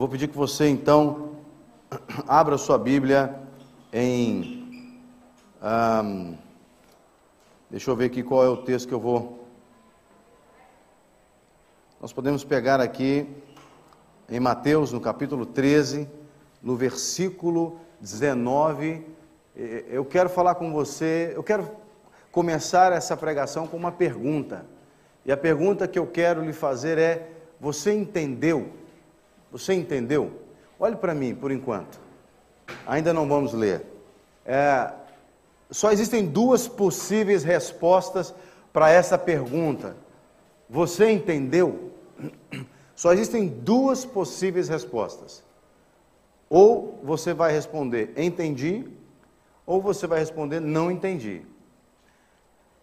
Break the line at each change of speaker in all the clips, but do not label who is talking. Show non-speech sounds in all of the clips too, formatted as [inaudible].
Vou pedir que você então [clears throat] abra sua Bíblia em. Um, deixa eu ver aqui qual é o texto que eu vou. Nós podemos pegar aqui em Mateus, no capítulo 13, no versículo 19. Eu quero falar com você, eu quero começar essa pregação com uma pergunta. E a pergunta que eu quero lhe fazer é: você entendeu? Você entendeu? Olhe para mim por enquanto. Ainda não vamos ler. É, só existem duas possíveis respostas para essa pergunta. Você entendeu? Só existem duas possíveis respostas. Ou você vai responder entendi, ou você vai responder não entendi.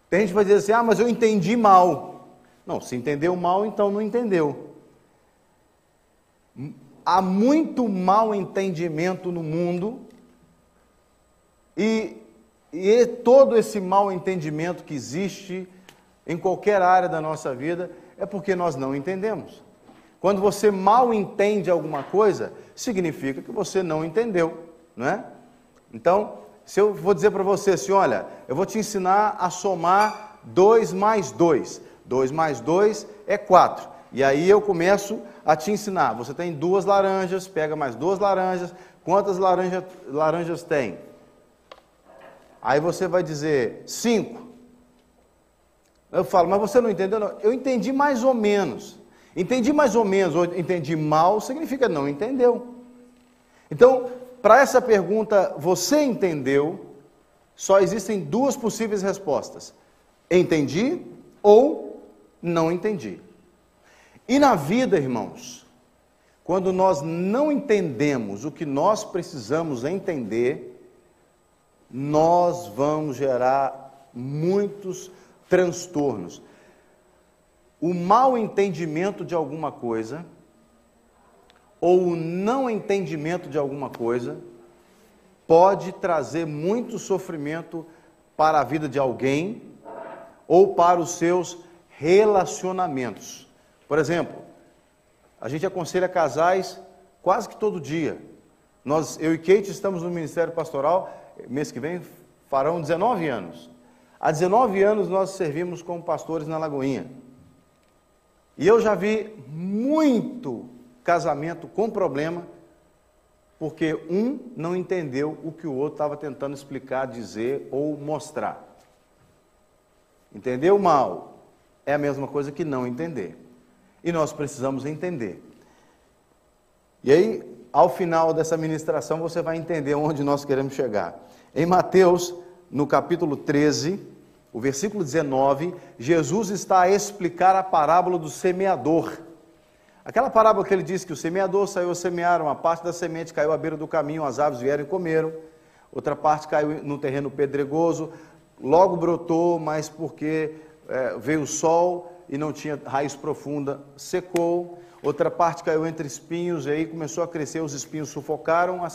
Tem gente que vai dizer assim: ah, mas eu entendi mal. Não, se entendeu mal, então não entendeu há muito mal entendimento no mundo e, e todo esse mal entendimento que existe em qualquer área da nossa vida é porque nós não entendemos. Quando você mal entende alguma coisa, significa que você não entendeu, não é? Então, se eu vou dizer para você assim, olha, eu vou te ensinar a somar 2 mais 2. 2 mais 2 é 4. E aí eu começo a te ensinar. Você tem duas laranjas, pega mais duas laranjas. Quantas laranja, laranjas tem? Aí você vai dizer cinco. Eu falo, mas você não entendeu? Não. Eu entendi mais ou menos. Entendi mais ou menos, ou entendi mal, significa não entendeu. Então, para essa pergunta, você entendeu? Só existem duas possíveis respostas: entendi ou não entendi. E na vida, irmãos, quando nós não entendemos o que nós precisamos entender, nós vamos gerar muitos transtornos. O mau entendimento de alguma coisa, ou o não entendimento de alguma coisa, pode trazer muito sofrimento para a vida de alguém ou para os seus relacionamentos. Por exemplo, a gente aconselha casais quase que todo dia. Nós, eu e Kate estamos no Ministério Pastoral, mês que vem farão 19 anos. Há 19 anos nós servimos como pastores na Lagoinha. E eu já vi muito casamento com problema, porque um não entendeu o que o outro estava tentando explicar, dizer ou mostrar. Entendeu mal é a mesma coisa que não entender e nós precisamos entender. E aí, ao final dessa ministração, você vai entender onde nós queremos chegar. Em Mateus, no capítulo 13, o versículo 19, Jesus está a explicar a parábola do semeador. Aquela parábola que ele disse que o semeador saiu a semear, uma parte da semente caiu à beira do caminho, as aves vieram e comeram, outra parte caiu no terreno pedregoso, logo brotou, mas porque é, veio o sol, e não tinha raiz profunda, secou. Outra parte caiu entre espinhos e aí começou a crescer, os espinhos sufocaram a,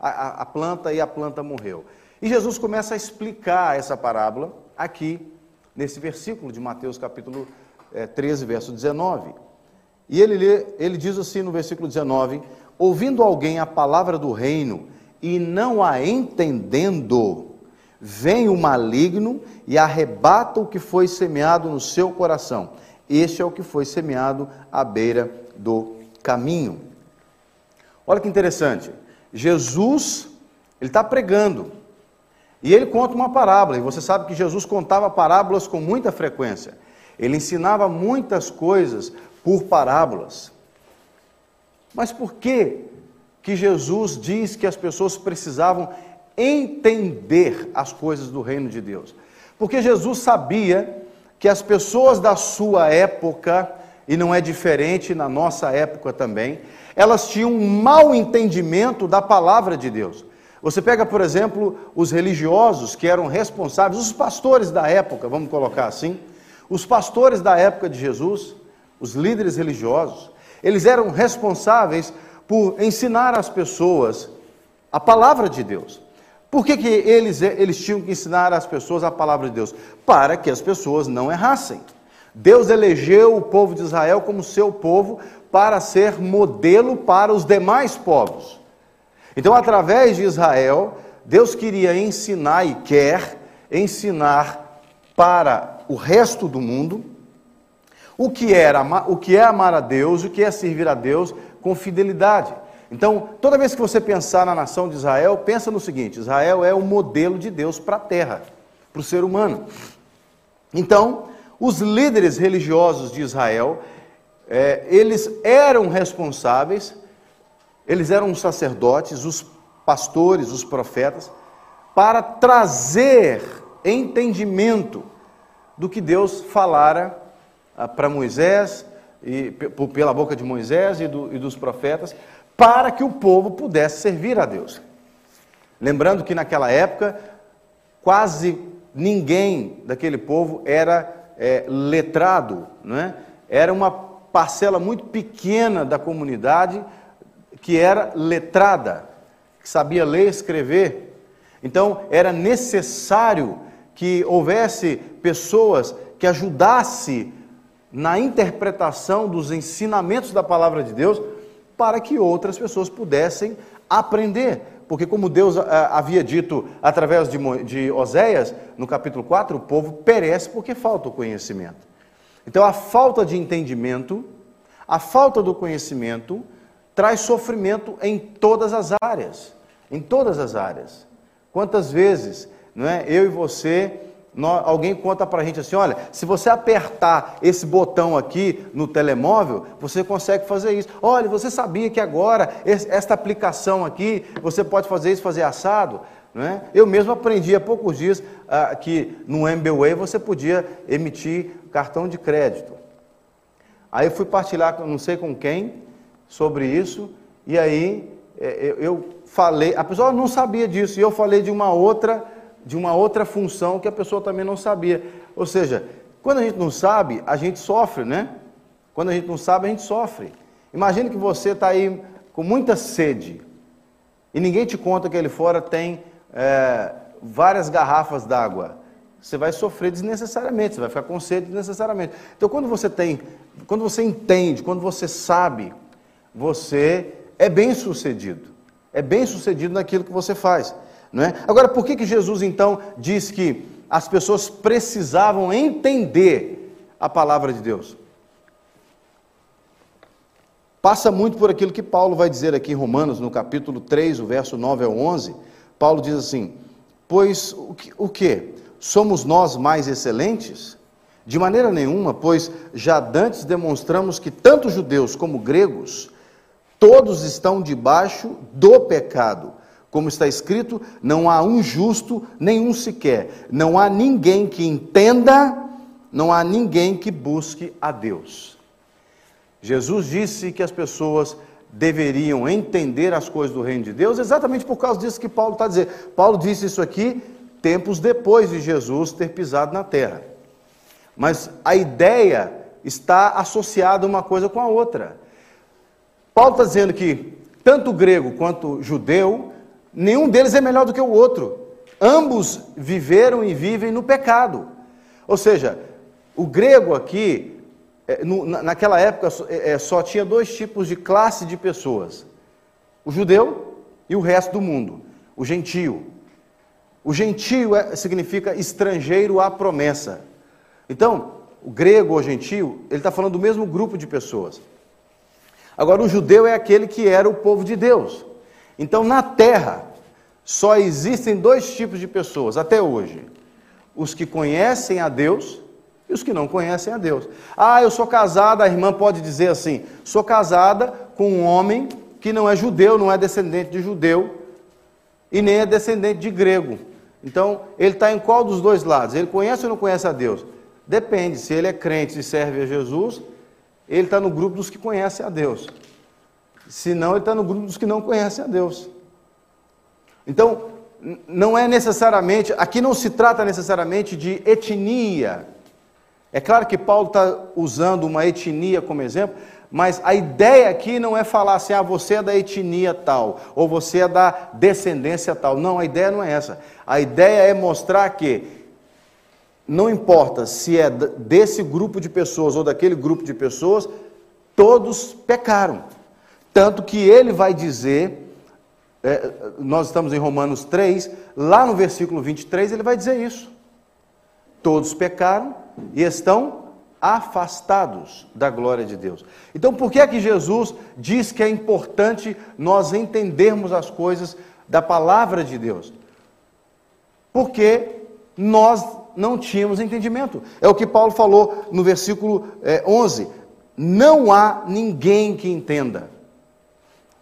a, a planta e a planta morreu. E Jesus começa a explicar essa parábola aqui, nesse versículo de Mateus capítulo é, 13, verso 19. E ele, lê, ele diz assim no versículo 19: Ouvindo alguém a palavra do reino e não a entendendo, Vem o maligno e arrebata o que foi semeado no seu coração. Este é o que foi semeado à beira do caminho. Olha que interessante. Jesus, ele está pregando. E ele conta uma parábola. E você sabe que Jesus contava parábolas com muita frequência. Ele ensinava muitas coisas por parábolas. Mas por que que Jesus diz que as pessoas precisavam entender as coisas do reino de Deus. Porque Jesus sabia que as pessoas da sua época, e não é diferente na nossa época também, elas tinham um mau entendimento da palavra de Deus. Você pega, por exemplo, os religiosos que eram responsáveis, os pastores da época, vamos colocar assim, os pastores da época de Jesus, os líderes religiosos, eles eram responsáveis por ensinar às pessoas a palavra de Deus. Por que, que eles, eles tinham que ensinar às pessoas a palavra de Deus? Para que as pessoas não errassem. Deus elegeu o povo de Israel como seu povo para ser modelo para os demais povos. Então, através de Israel, Deus queria ensinar e quer ensinar para o resto do mundo o que, era, o que é amar a Deus, o que é servir a Deus com fidelidade. Então, toda vez que você pensar na nação de Israel, pensa no seguinte: Israel é o modelo de Deus para a terra, para o ser humano. Então, os líderes religiosos de Israel, é, eles eram responsáveis, eles eram os sacerdotes, os pastores, os profetas, para trazer entendimento do que Deus falara ah, para Moisés, e, pela boca de Moisés e, do, e dos profetas, para que o povo pudesse servir a Deus. Lembrando que naquela época, quase ninguém daquele povo era é, letrado, não é? era uma parcela muito pequena da comunidade que era letrada, que sabia ler e escrever. Então, era necessário que houvesse pessoas que ajudassem na interpretação dos ensinamentos da palavra de Deus para que outras pessoas pudessem aprender. Porque, como Deus ah, havia dito através de, de Oséias, no capítulo 4, o povo perece porque falta o conhecimento. Então, a falta de entendimento, a falta do conhecimento, traz sofrimento em todas as áreas. Em todas as áreas. Quantas vezes não é, eu e você alguém conta para a gente assim: olha, se você apertar esse botão aqui no telemóvel, você consegue fazer isso. Olha, você sabia que agora esta aplicação aqui, você pode fazer isso, fazer assado? Não é? Eu mesmo aprendi há poucos dias ah, que no MBWay você podia emitir cartão de crédito. Aí eu fui partilhar, não sei com quem, sobre isso, e aí é, eu falei, a pessoa não sabia disso, e eu falei de uma outra de uma outra função que a pessoa também não sabia. Ou seja, quando a gente não sabe, a gente sofre, né? Quando a gente não sabe, a gente sofre. Imagine que você está aí com muita sede e ninguém te conta que ali fora tem é, várias garrafas d'água. Você vai sofrer desnecessariamente, você vai ficar com sede desnecessariamente. Então, quando você tem, quando você entende, quando você sabe, você é bem sucedido. É bem sucedido naquilo que você faz. Não é? Agora, por que, que Jesus então diz que as pessoas precisavam entender a palavra de Deus? Passa muito por aquilo que Paulo vai dizer aqui em Romanos, no capítulo 3, o verso 9 ao 11. Paulo diz assim: Pois o que? O que? Somos nós mais excelentes? De maneira nenhuma, pois já dantes demonstramos que tanto judeus como gregos, todos estão debaixo do pecado. Como está escrito, não há um justo, nenhum sequer. Não há ninguém que entenda, não há ninguém que busque a Deus. Jesus disse que as pessoas deveriam entender as coisas do reino de Deus, exatamente por causa disso que Paulo está dizendo. Paulo disse isso aqui tempos depois de Jesus ter pisado na terra. Mas a ideia está associada uma coisa com a outra. Paulo está dizendo que tanto grego quanto judeu Nenhum deles é melhor do que o outro. Ambos viveram e vivem no pecado. Ou seja, o grego aqui, é, naquela época, é, só tinha dois tipos de classe de pessoas: o judeu e o resto do mundo, o gentio. O gentio é, significa estrangeiro à promessa. Então, o grego ou gentio, ele está falando do mesmo grupo de pessoas. Agora, o judeu é aquele que era o povo de Deus. Então, na terra, só existem dois tipos de pessoas até hoje: os que conhecem a Deus e os que não conhecem a Deus. Ah, eu sou casada, a irmã pode dizer assim: sou casada com um homem que não é judeu, não é descendente de judeu e nem é descendente de grego. Então, ele está em qual dos dois lados? Ele conhece ou não conhece a Deus? Depende, se ele é crente e serve a Jesus, ele está no grupo dos que conhecem a Deus. Senão, ele está no grupo dos que não conhecem a Deus. Então, não é necessariamente, aqui não se trata necessariamente de etnia. É claro que Paulo está usando uma etnia como exemplo, mas a ideia aqui não é falar assim, ah, você é da etnia tal, ou você é da descendência tal. Não, a ideia não é essa. A ideia é mostrar que não importa se é desse grupo de pessoas ou daquele grupo de pessoas, todos pecaram. Tanto que ele vai dizer, é, nós estamos em Romanos 3, lá no versículo 23, ele vai dizer isso. Todos pecaram e estão afastados da glória de Deus. Então, por que é que Jesus diz que é importante nós entendermos as coisas da palavra de Deus? Porque nós não tínhamos entendimento. É o que Paulo falou no versículo é, 11: Não há ninguém que entenda.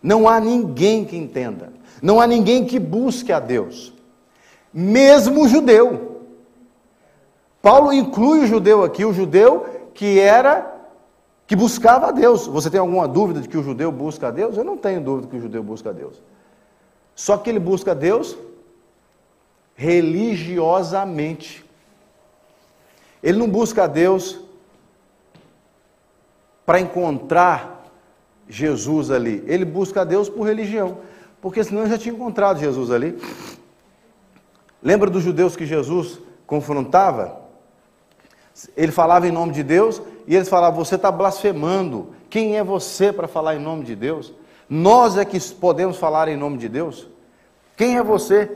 Não há ninguém que entenda. Não há ninguém que busque a Deus. Mesmo o judeu. Paulo inclui o judeu aqui, o judeu que era que buscava a Deus. Você tem alguma dúvida de que o judeu busca a Deus? Eu não tenho dúvida que o judeu busca a Deus. Só que ele busca a Deus religiosamente. Ele não busca a Deus para encontrar Jesus ali. Ele busca a Deus por religião. Porque senão ele já tinha encontrado Jesus ali. Lembra dos judeus que Jesus confrontava? Ele falava em nome de Deus e eles falavam: Você está blasfemando. Quem é você para falar em nome de Deus? Nós é que podemos falar em nome de Deus? Quem é você?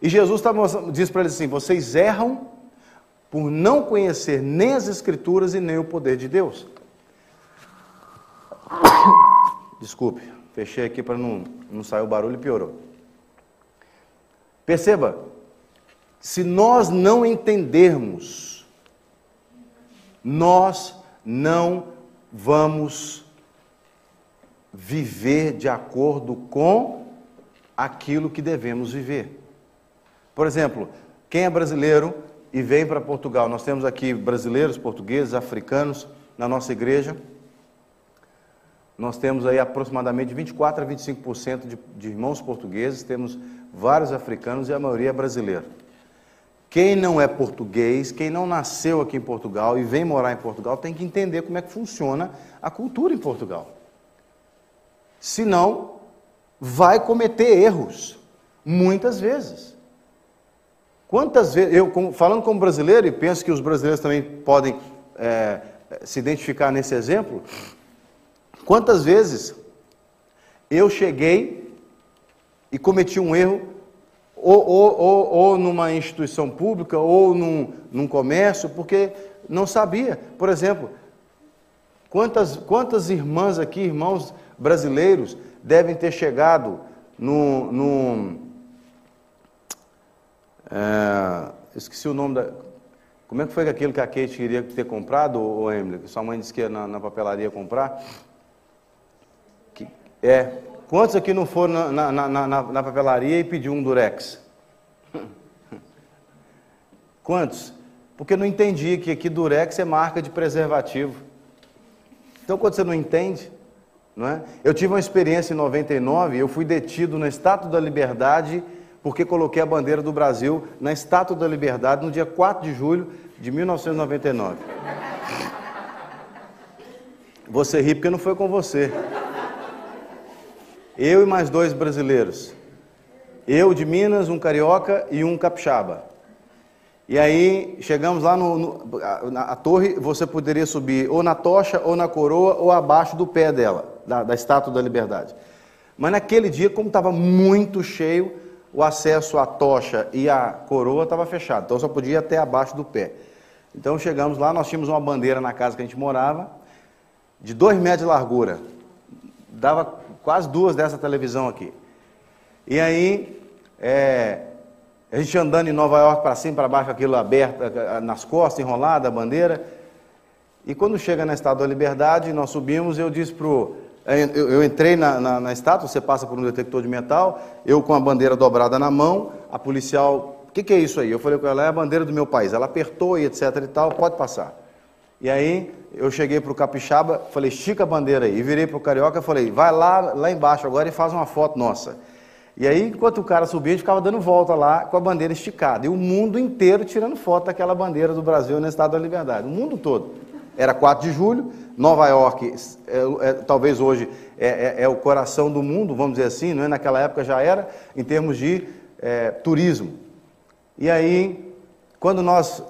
E Jesus tá, diz para eles assim: Vocês erram por não conhecer nem as Escrituras e nem o poder de Deus. [coughs] Desculpe, fechei aqui para não, não sair o barulho e piorou. Perceba, se nós não entendermos, nós não vamos viver de acordo com aquilo que devemos viver. Por exemplo, quem é brasileiro e vem para Portugal. Nós temos aqui brasileiros, portugueses, africanos na nossa igreja. Nós temos aí aproximadamente 24 a 25% de, de irmãos portugueses, temos vários africanos e a maioria é brasileira. Quem não é português, quem não nasceu aqui em Portugal e vem morar em Portugal, tem que entender como é que funciona a cultura em Portugal. Senão, vai cometer erros, muitas vezes. Quantas vezes, eu falando como brasileiro, e penso que os brasileiros também podem é, se identificar nesse exemplo, quantas vezes eu cheguei e cometi um erro, ou, ou, ou, ou numa instituição pública, ou num, num comércio, porque não sabia. Por exemplo, quantas, quantas irmãs aqui, irmãos brasileiros, devem ter chegado no, no é, esqueci o nome da. Como é que foi aquilo que a Kate queria ter comprado, ou Emily? Sua mãe disse que ia na, na papelaria comprar? É. Quantos aqui não foram na, na, na, na papelaria e pediu um durex? [laughs] Quantos? Porque não entendi que aqui durex é marca de preservativo. Então, quando você não entende, não é? Eu tive uma experiência em 99, eu fui detido na Estátua da Liberdade porque coloquei a bandeira do Brasil na Estátua da Liberdade no dia 4 de julho de 1999. Você ri porque não foi com você. Eu e mais dois brasileiros. Eu de Minas, um carioca e um capixaba. E aí chegamos lá no, no na torre, você poderia subir ou na tocha, ou na coroa, ou abaixo do pé dela, da, da Estátua da Liberdade. Mas naquele dia, como estava muito cheio, o acesso à tocha e à coroa estava fechado, então só podia ir até abaixo do pé. Então chegamos lá, nós tínhamos uma bandeira na casa que a gente morava, de dois metros de largura, dava quase duas dessa televisão aqui. E aí, é, a gente andando em Nova York para cima, para baixo, aquilo aberto, nas costas, enrolada a bandeira. E quando chega na Estátua da Liberdade, nós subimos, eu disse para o eu, eu entrei na, na, na, estátua, você passa por um detector de metal, eu com a bandeira dobrada na mão, a policial, o que, que é isso aí? Eu falei com ela, é a bandeira do meu país. Ela apertou e etc e tal, pode passar. E aí eu cheguei para o capixaba, falei, estica a bandeira aí. E virei para o carioca e falei, vai lá, lá embaixo agora e faz uma foto nossa. E aí, enquanto o cara subia, a gente ficava dando volta lá com a bandeira esticada. E o mundo inteiro tirando foto daquela bandeira do Brasil no Estado da Liberdade. O mundo todo. Era 4 de julho, Nova York, é, é, talvez hoje é, é, é, o coração do mundo, vamos dizer assim, não é? naquela época já era, em termos de é, turismo. E aí, quando nós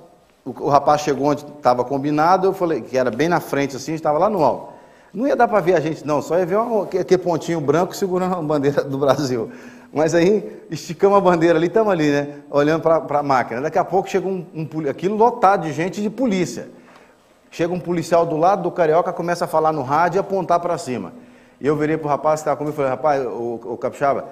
o, o rapaz chegou onde estava combinado, eu falei, que era bem na frente assim, estava lá no alto. Não ia dar para ver a gente, não, só ia ver aquele pontinho branco segurando a bandeira do Brasil. Mas aí esticamos a bandeira ali, estamos ali, né? Olhando para a máquina. Daqui a pouco chega um, um aquilo lotado de gente de polícia. Chega um policial do lado do carioca, começa a falar no rádio e apontar para cima. E eu virei para o rapaz que estava comigo e falei, rapaz, o, o Capixaba,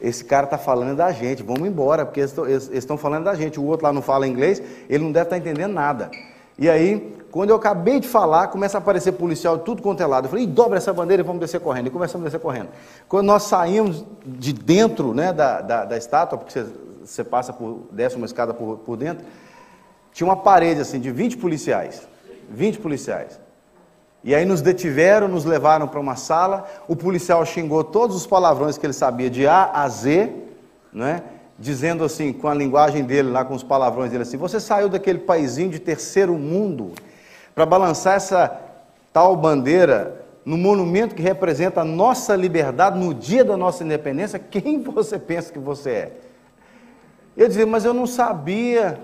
esse cara está falando da gente, vamos embora, porque eles estão falando da gente. O outro lá não fala inglês, ele não deve estar tá entendendo nada. E aí, quando eu acabei de falar, começa a aparecer policial de tudo quanto é lado. Eu falei, dobra essa bandeira e vamos descer correndo. E começamos a descer correndo. Quando nós saímos de dentro né, da, da, da estátua, porque você, você, passa por, desce uma escada por, por dentro, tinha uma parede assim de 20 policiais. 20 policiais. E aí nos detiveram, nos levaram para uma sala, o policial xingou todos os palavrões que ele sabia de A a Z, né? dizendo assim, com a linguagem dele lá, com os palavrões dele assim, você saiu daquele paizinho de terceiro mundo para balançar essa tal bandeira no monumento que representa a nossa liberdade no dia da nossa independência, quem você pensa que você é? Eu dizia, mas eu não sabia,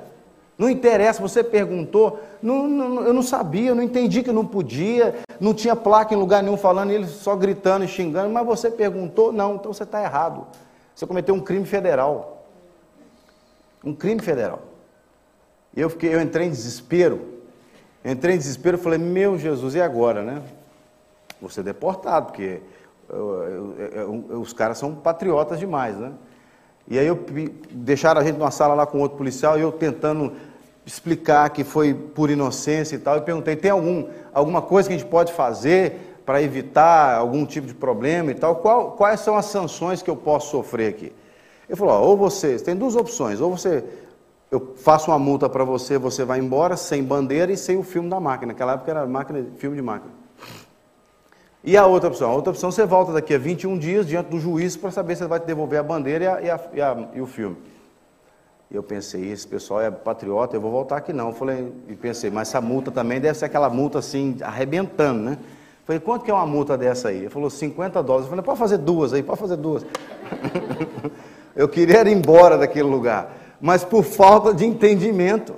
não interessa, você perguntou, não, não, eu não sabia, eu não entendi que não podia, não tinha placa em lugar nenhum falando, ele só gritando e xingando, mas você perguntou, não, então você está errado. Você cometeu um crime federal. Um crime federal. Eu, fiquei, eu entrei em desespero. Entrei em desespero e falei, meu Jesus, e agora, né? Vou ser deportado, porque eu, eu, os caras são patriotas demais, né? E aí eu deixaram a gente numa sala lá com outro policial e eu tentando explicar que foi por inocência e tal. Eu perguntei: tem algum, alguma coisa que a gente pode fazer para evitar algum tipo de problema e tal? Qual, quais são as sanções que eu posso sofrer aqui? Ele falou: ó, ou você, tem duas opções, ou você, eu faço uma multa para você, você vai embora sem bandeira e sem o filme da máquina. Naquela época era máquina, filme de máquina. E a outra opção? A outra opção, você volta daqui a 21 dias diante do juiz para saber se ele vai te devolver a bandeira e, a, e, a, e, a, e o filme. E eu pensei, esse pessoal é patriota, eu vou voltar aqui não. Eu falei, e pensei, mas essa multa também deve ser aquela multa assim, arrebentando, né? Eu falei, quanto que é uma multa dessa aí? Ele falou, 50 dólares. Eu falei, pode fazer duas aí, pode fazer duas. [laughs] eu queria ir embora daquele lugar, mas por falta de entendimento.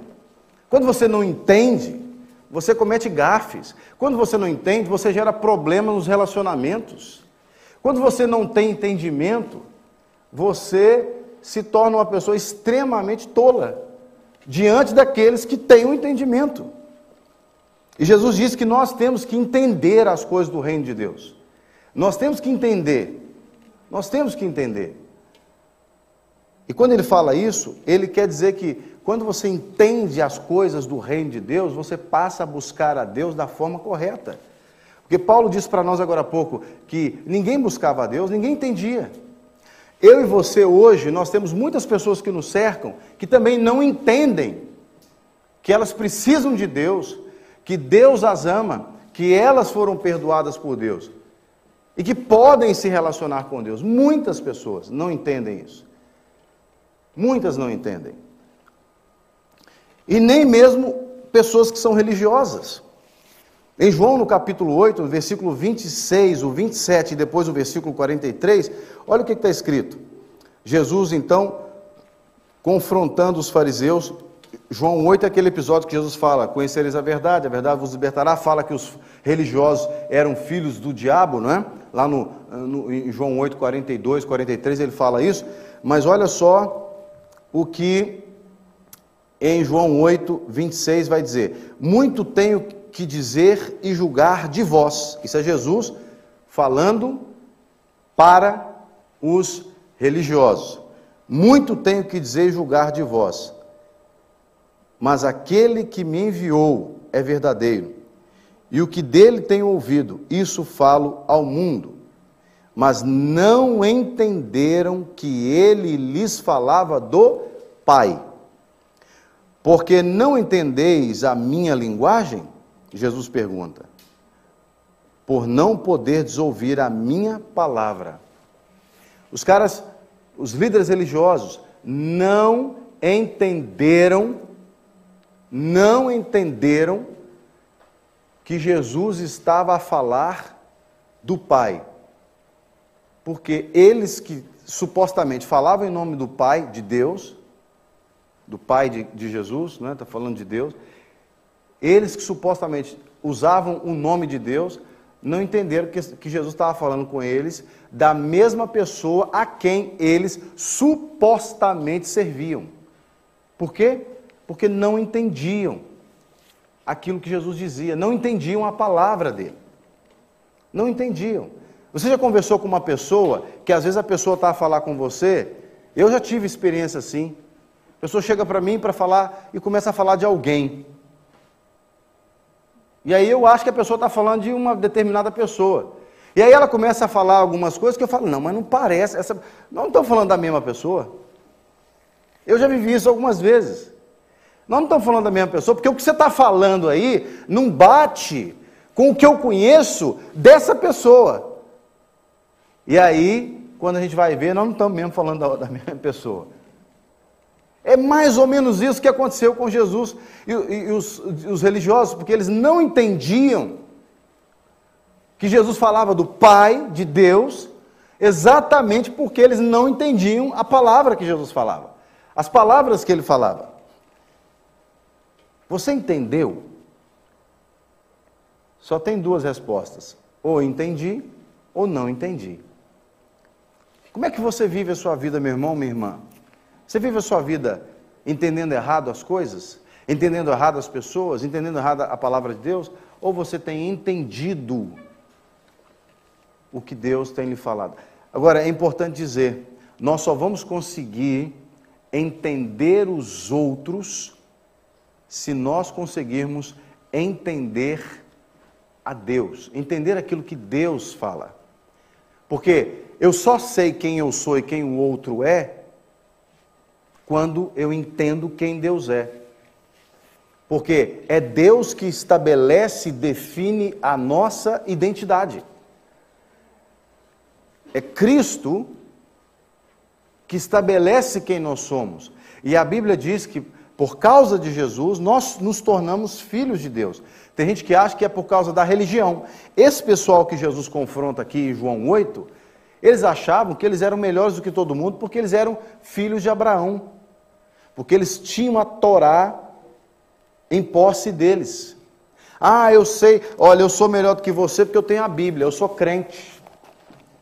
Quando você não entende, você comete gafes. Quando você não entende, você gera problemas nos relacionamentos. Quando você não tem entendimento, você se torna uma pessoa extremamente tola diante daqueles que têm o um entendimento. E Jesus diz que nós temos que entender as coisas do reino de Deus. Nós temos que entender. Nós temos que entender. E quando ele fala isso, ele quer dizer que quando você entende as coisas do reino de Deus, você passa a buscar a Deus da forma correta. Porque Paulo disse para nós agora há pouco que ninguém buscava a Deus, ninguém entendia. Eu e você hoje, nós temos muitas pessoas que nos cercam que também não entendem que elas precisam de Deus, que Deus as ama, que elas foram perdoadas por Deus e que podem se relacionar com Deus. Muitas pessoas não entendem isso. Muitas não entendem. E nem mesmo pessoas que são religiosas. Em João, no capítulo 8, no versículo 26, o 27 e depois o versículo 43, olha o que está escrito. Jesus, então, confrontando os fariseus, João 8 é aquele episódio que Jesus fala: Conhecereis a verdade, a verdade vos libertará. Fala que os religiosos eram filhos do diabo, não é? Lá no, no, em João 8, 42, 43, ele fala isso. Mas olha só o que em João 8, 26, vai dizer: Muito tenho que dizer e julgar de vós. Isso é Jesus falando para os religiosos. Muito tenho que dizer e julgar de vós. Mas aquele que me enviou é verdadeiro, e o que dele tenho ouvido, isso falo ao mundo. Mas não entenderam que ele lhes falava do Pai. Porque não entendeis a minha linguagem? Jesus pergunta. Por não poder ouvir a minha palavra. Os caras, os líderes religiosos, não entenderam, não entenderam que Jesus estava a falar do Pai. Porque eles que supostamente falavam em nome do Pai, de Deus, do Pai de, de Jesus, está né? falando de Deus, Eles que supostamente usavam o nome de Deus, não entenderam que, que Jesus estava falando com eles da mesma pessoa a quem eles supostamente serviam. Por quê? Porque não entendiam aquilo que Jesus dizia, não entendiam a palavra dele. Não entendiam. Você já conversou com uma pessoa que às vezes a pessoa está a falar com você? Eu já tive experiência assim. Pessoa chega para mim para falar e começa a falar de alguém. E aí eu acho que a pessoa está falando de uma determinada pessoa. E aí ela começa a falar algumas coisas que eu falo, não, mas não parece, essa... não estão falando da mesma pessoa. Eu já vivi isso algumas vezes. Nós não estamos falando da mesma pessoa, porque o que você está falando aí não bate com o que eu conheço dessa pessoa. E aí, quando a gente vai ver, nós não estamos mesmo falando da, da mesma pessoa. É mais ou menos isso que aconteceu com Jesus e, e os, os religiosos, porque eles não entendiam que Jesus falava do Pai, de Deus, exatamente porque eles não entendiam a palavra que Jesus falava, as palavras que ele falava. Você entendeu? Só tem duas respostas: ou entendi ou não entendi. Como é que você vive a sua vida, meu irmão, minha irmã? Você vive a sua vida entendendo errado as coisas? Entendendo errado as pessoas? Entendendo errado a palavra de Deus? Ou você tem entendido o que Deus tem lhe falado? Agora, é importante dizer: nós só vamos conseguir entender os outros se nós conseguirmos entender a Deus, entender aquilo que Deus fala. Porque eu só sei quem eu sou e quem o outro é quando eu entendo quem Deus é. Porque é Deus que estabelece e define a nossa identidade. É Cristo que estabelece quem nós somos. E a Bíblia diz que por causa de Jesus nós nos tornamos filhos de Deus. Tem gente que acha que é por causa da religião. Esse pessoal que Jesus confronta aqui em João 8, eles achavam que eles eram melhores do que todo mundo porque eles eram filhos de Abraão porque eles tinham a Torá em posse deles. Ah, eu sei, olha, eu sou melhor do que você porque eu tenho a Bíblia, eu sou crente.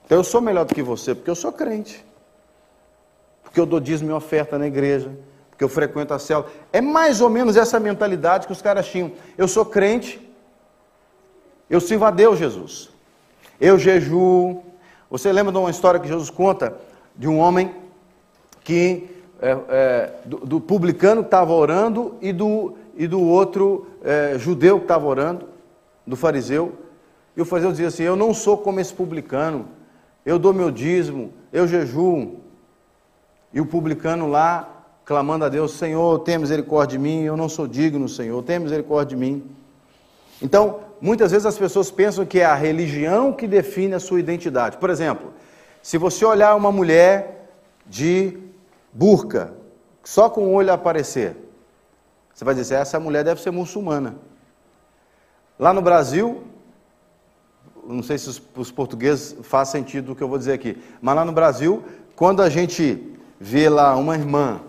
Então eu sou melhor do que você porque eu sou crente. Porque eu dou dízimo e oferta na igreja, porque eu frequento a célula. É mais ou menos essa mentalidade que os caras tinham. Eu sou crente, eu sirvo a Deus, Jesus. Eu jejuo. Você lembra de uma história que Jesus conta de um homem que é, é, do, do, publicano que estava orando e do, e do outro é, judeu que estava orando, do fariseu. E o fariseu dizia assim: Eu não sou como esse publicano, eu dou meu dízimo, eu jejuo. E o publicano lá, clamando a Deus: Senhor, tem misericórdia de mim, eu não sou digno, Senhor, tem misericórdia de mim. Então, muitas vezes as pessoas pensam que é a religião que define a sua identidade. Por exemplo, se você olhar uma mulher de burca, só com o olho aparecer. Você vai dizer, essa mulher deve ser muçulmana. Lá no Brasil, não sei se os, os portugueses faz sentido o que eu vou dizer aqui, mas lá no Brasil, quando a gente vê lá uma irmã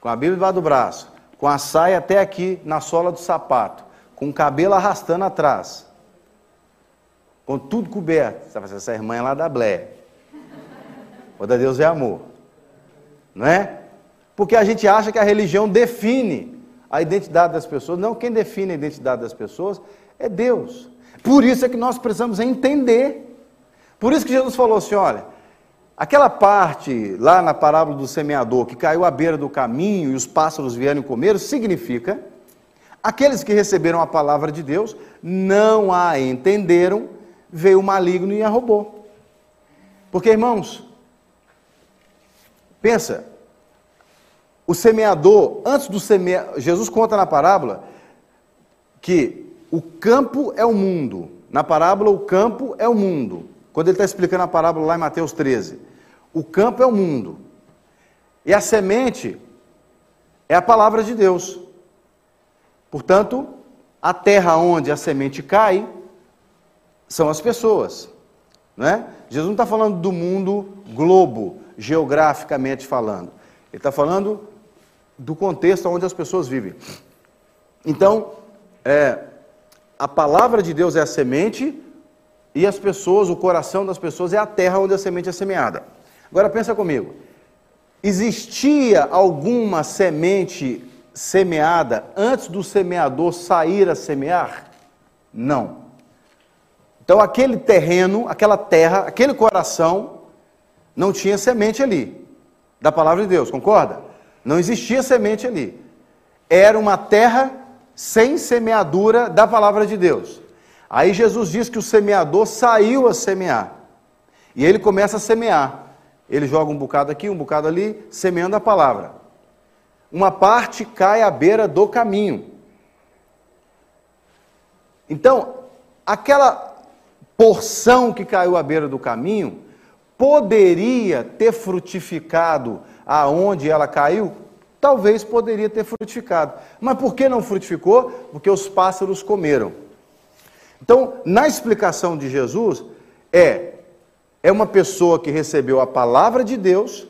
com a Bíblia debaixo do braço, com a saia até aqui na sola do sapato, com o cabelo arrastando atrás, com tudo coberto, você vai dizer, essa irmã é lá da Blé. O da Deus é amor não é? Porque a gente acha que a religião define a identidade das pessoas. Não, quem define a identidade das pessoas é Deus. Por isso é que nós precisamos entender. Por isso que Jesus falou assim: olha, aquela parte lá na parábola do semeador que caiu à beira do caminho e os pássaros vieram comer, significa aqueles que receberam a palavra de Deus não a entenderam, veio o maligno e a roubou. Porque, irmãos, Pensa, o semeador, antes do semear, Jesus conta na parábola que o campo é o mundo. Na parábola, o campo é o mundo. Quando ele está explicando a parábola lá em Mateus 13, o campo é o mundo. E a semente é a palavra de Deus. Portanto, a terra onde a semente cai são as pessoas. Não é? Jesus não está falando do mundo globo, geograficamente falando. Ele está falando do contexto onde as pessoas vivem. Então, é, a palavra de Deus é a semente e as pessoas, o coração das pessoas é a terra onde a semente é semeada. Agora pensa comigo. Existia alguma semente semeada antes do semeador sair a semear? Não. Então aquele terreno, aquela terra, aquele coração não tinha semente ali da palavra de Deus, concorda? Não existia semente ali. Era uma terra sem semeadura da palavra de Deus. Aí Jesus diz que o semeador saiu a semear. E ele começa a semear. Ele joga um bocado aqui, um bocado ali, semeando a palavra. Uma parte cai à beira do caminho. Então, aquela porção que caiu à beira do caminho poderia ter frutificado aonde ela caiu? Talvez poderia ter frutificado. Mas por que não frutificou? Porque os pássaros comeram. Então, na explicação de Jesus, é é uma pessoa que recebeu a palavra de Deus,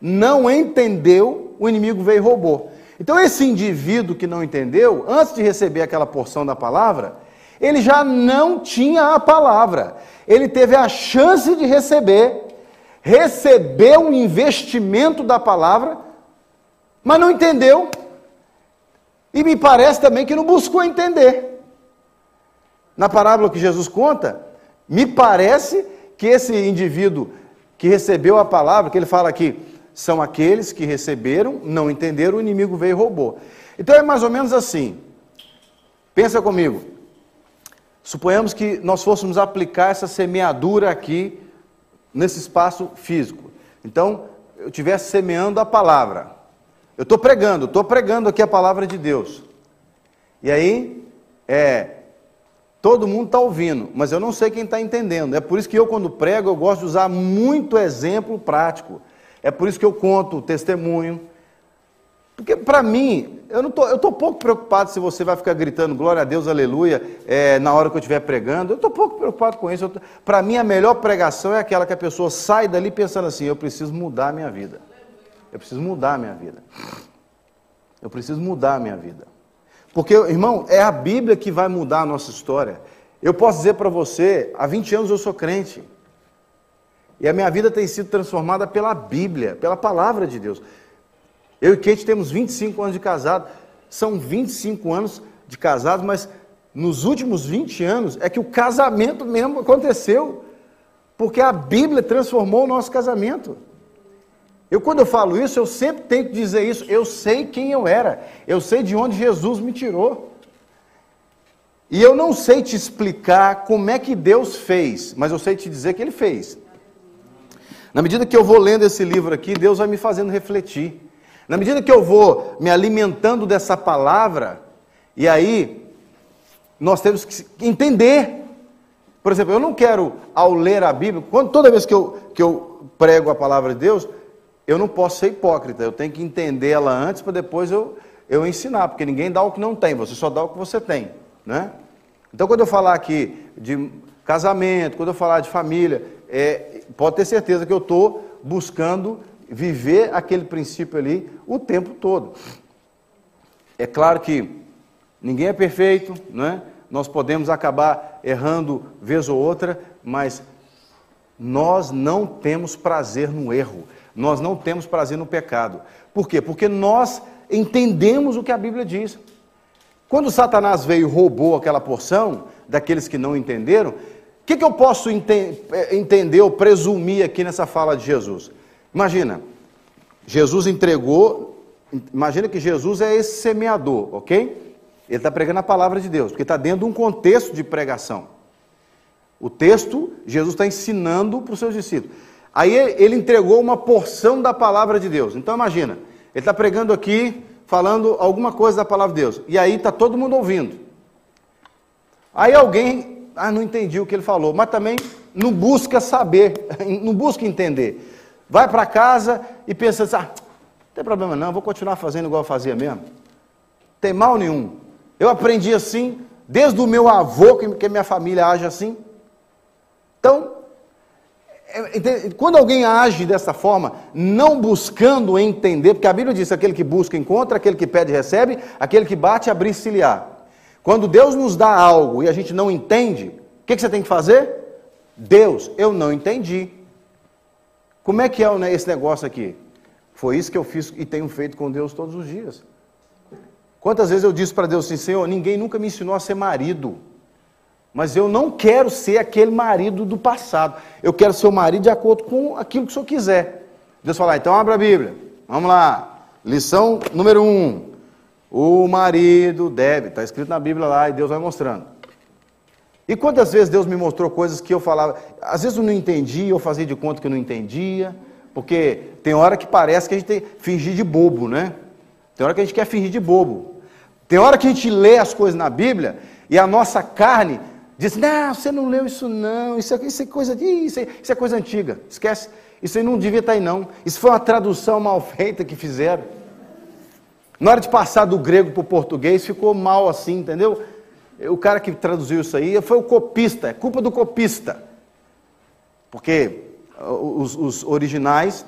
não entendeu, o inimigo veio e roubou. Então, esse indivíduo que não entendeu, antes de receber aquela porção da palavra, ele já não tinha a palavra. Ele teve a chance de receber, recebeu um investimento da palavra, mas não entendeu. E me parece também que não buscou entender. Na parábola que Jesus conta, me parece que esse indivíduo que recebeu a palavra, que ele fala aqui, são aqueles que receberam, não entenderam, o inimigo veio e roubou. Então é mais ou menos assim. Pensa comigo. Suponhamos que nós fôssemos aplicar essa semeadura aqui nesse espaço físico. Então, eu estivesse semeando a palavra. Eu estou pregando, estou pregando aqui a palavra de Deus. E aí, é, todo mundo está ouvindo, mas eu não sei quem está entendendo. É por isso que eu, quando prego, eu gosto de usar muito exemplo prático. É por isso que eu conto testemunho. Porque para mim, eu não tô, eu estou pouco preocupado se você vai ficar gritando glória a Deus, aleluia, é, na hora que eu estiver pregando. Eu estou pouco preocupado com isso. Para mim, a melhor pregação é aquela que a pessoa sai dali pensando assim: eu preciso mudar a minha vida. Eu preciso mudar a minha vida. Eu preciso mudar a minha vida. Porque, irmão, é a Bíblia que vai mudar a nossa história. Eu posso dizer para você, há 20 anos eu sou crente. E a minha vida tem sido transformada pela Bíblia, pela palavra de Deus. Eu e Kate temos 25 anos de casado. São 25 anos de casados, mas nos últimos 20 anos é que o casamento mesmo aconteceu. Porque a Bíblia transformou o nosso casamento. Eu, quando eu falo isso, eu sempre tenho que dizer isso. Eu sei quem eu era, eu sei de onde Jesus me tirou. E eu não sei te explicar como é que Deus fez, mas eu sei te dizer que Ele fez. Na medida que eu vou lendo esse livro aqui, Deus vai me fazendo refletir. Na medida que eu vou me alimentando dessa palavra, e aí nós temos que entender. Por exemplo, eu não quero, ao ler a Bíblia, quando, toda vez que eu, que eu prego a palavra de Deus, eu não posso ser hipócrita, eu tenho que entender ela antes para depois eu, eu ensinar, porque ninguém dá o que não tem, você só dá o que você tem. Né? Então, quando eu falar aqui de casamento, quando eu falar de família, é, pode ter certeza que eu estou buscando viver aquele princípio ali o tempo todo. É claro que ninguém é perfeito, né? nós podemos acabar errando vez ou outra, mas nós não temos prazer no erro. Nós não temos prazer no pecado. Por quê? Porque nós entendemos o que a Bíblia diz. Quando Satanás veio e roubou aquela porção daqueles que não entenderam, o que, que, eu posso ente eh, entender ou presumir aqui nessa fala de Jesus? Imagina, Jesus entregou, imagina que Jesus é esse semeador, ok? Ele está pregando a palavra de Deus, porque está dentro de um contexto de pregação. O texto, Jesus está ensinando para os seus discípulos. Aí ele entregou uma porção da palavra de Deus. Então imagina, ele está pregando aqui, falando alguma coisa da palavra de Deus. E aí está todo mundo ouvindo. Aí alguém, ah, não entendi o que ele falou, mas também não busca saber, [laughs] não busca entender. Vai para casa e pensa assim, ah, não tem problema não, vou continuar fazendo igual eu fazia mesmo. Tem mal nenhum. Eu aprendi assim, desde o meu avô, que, que minha família age assim. Então, é, quando alguém age dessa forma, não buscando entender, porque a Bíblia diz: aquele que busca encontra, aquele que pede recebe, aquele que bate abrir se lhe Quando Deus nos dá algo e a gente não entende, o que, que você tem que fazer? Deus, eu não entendi. Como é que é esse negócio aqui? Foi isso que eu fiz e tenho feito com Deus todos os dias. Quantas vezes eu disse para Deus assim, Senhor, ninguém nunca me ensinou a ser marido. Mas eu não quero ser aquele marido do passado. Eu quero ser o marido de acordo com aquilo que o senhor quiser. Deus fala, então abra a Bíblia. Vamos lá. Lição número um. O marido deve. Está escrito na Bíblia lá e Deus vai mostrando. E quantas vezes Deus me mostrou coisas que eu falava, às vezes eu não entendia, eu fazia de conta que eu não entendia, porque tem hora que parece que a gente tem fingir de bobo, né? Tem hora que a gente quer fingir de bobo. Tem hora que a gente lê as coisas na Bíblia e a nossa carne Diz, não, você não leu isso não, isso é, isso é coisa isso é, isso é coisa antiga, esquece. Isso aí não devia estar aí não. Isso foi uma tradução mal feita que fizeram. Na hora de passar do grego para o português, ficou mal assim, entendeu? O cara que traduziu isso aí foi o copista, é culpa do copista. Porque os, os originais,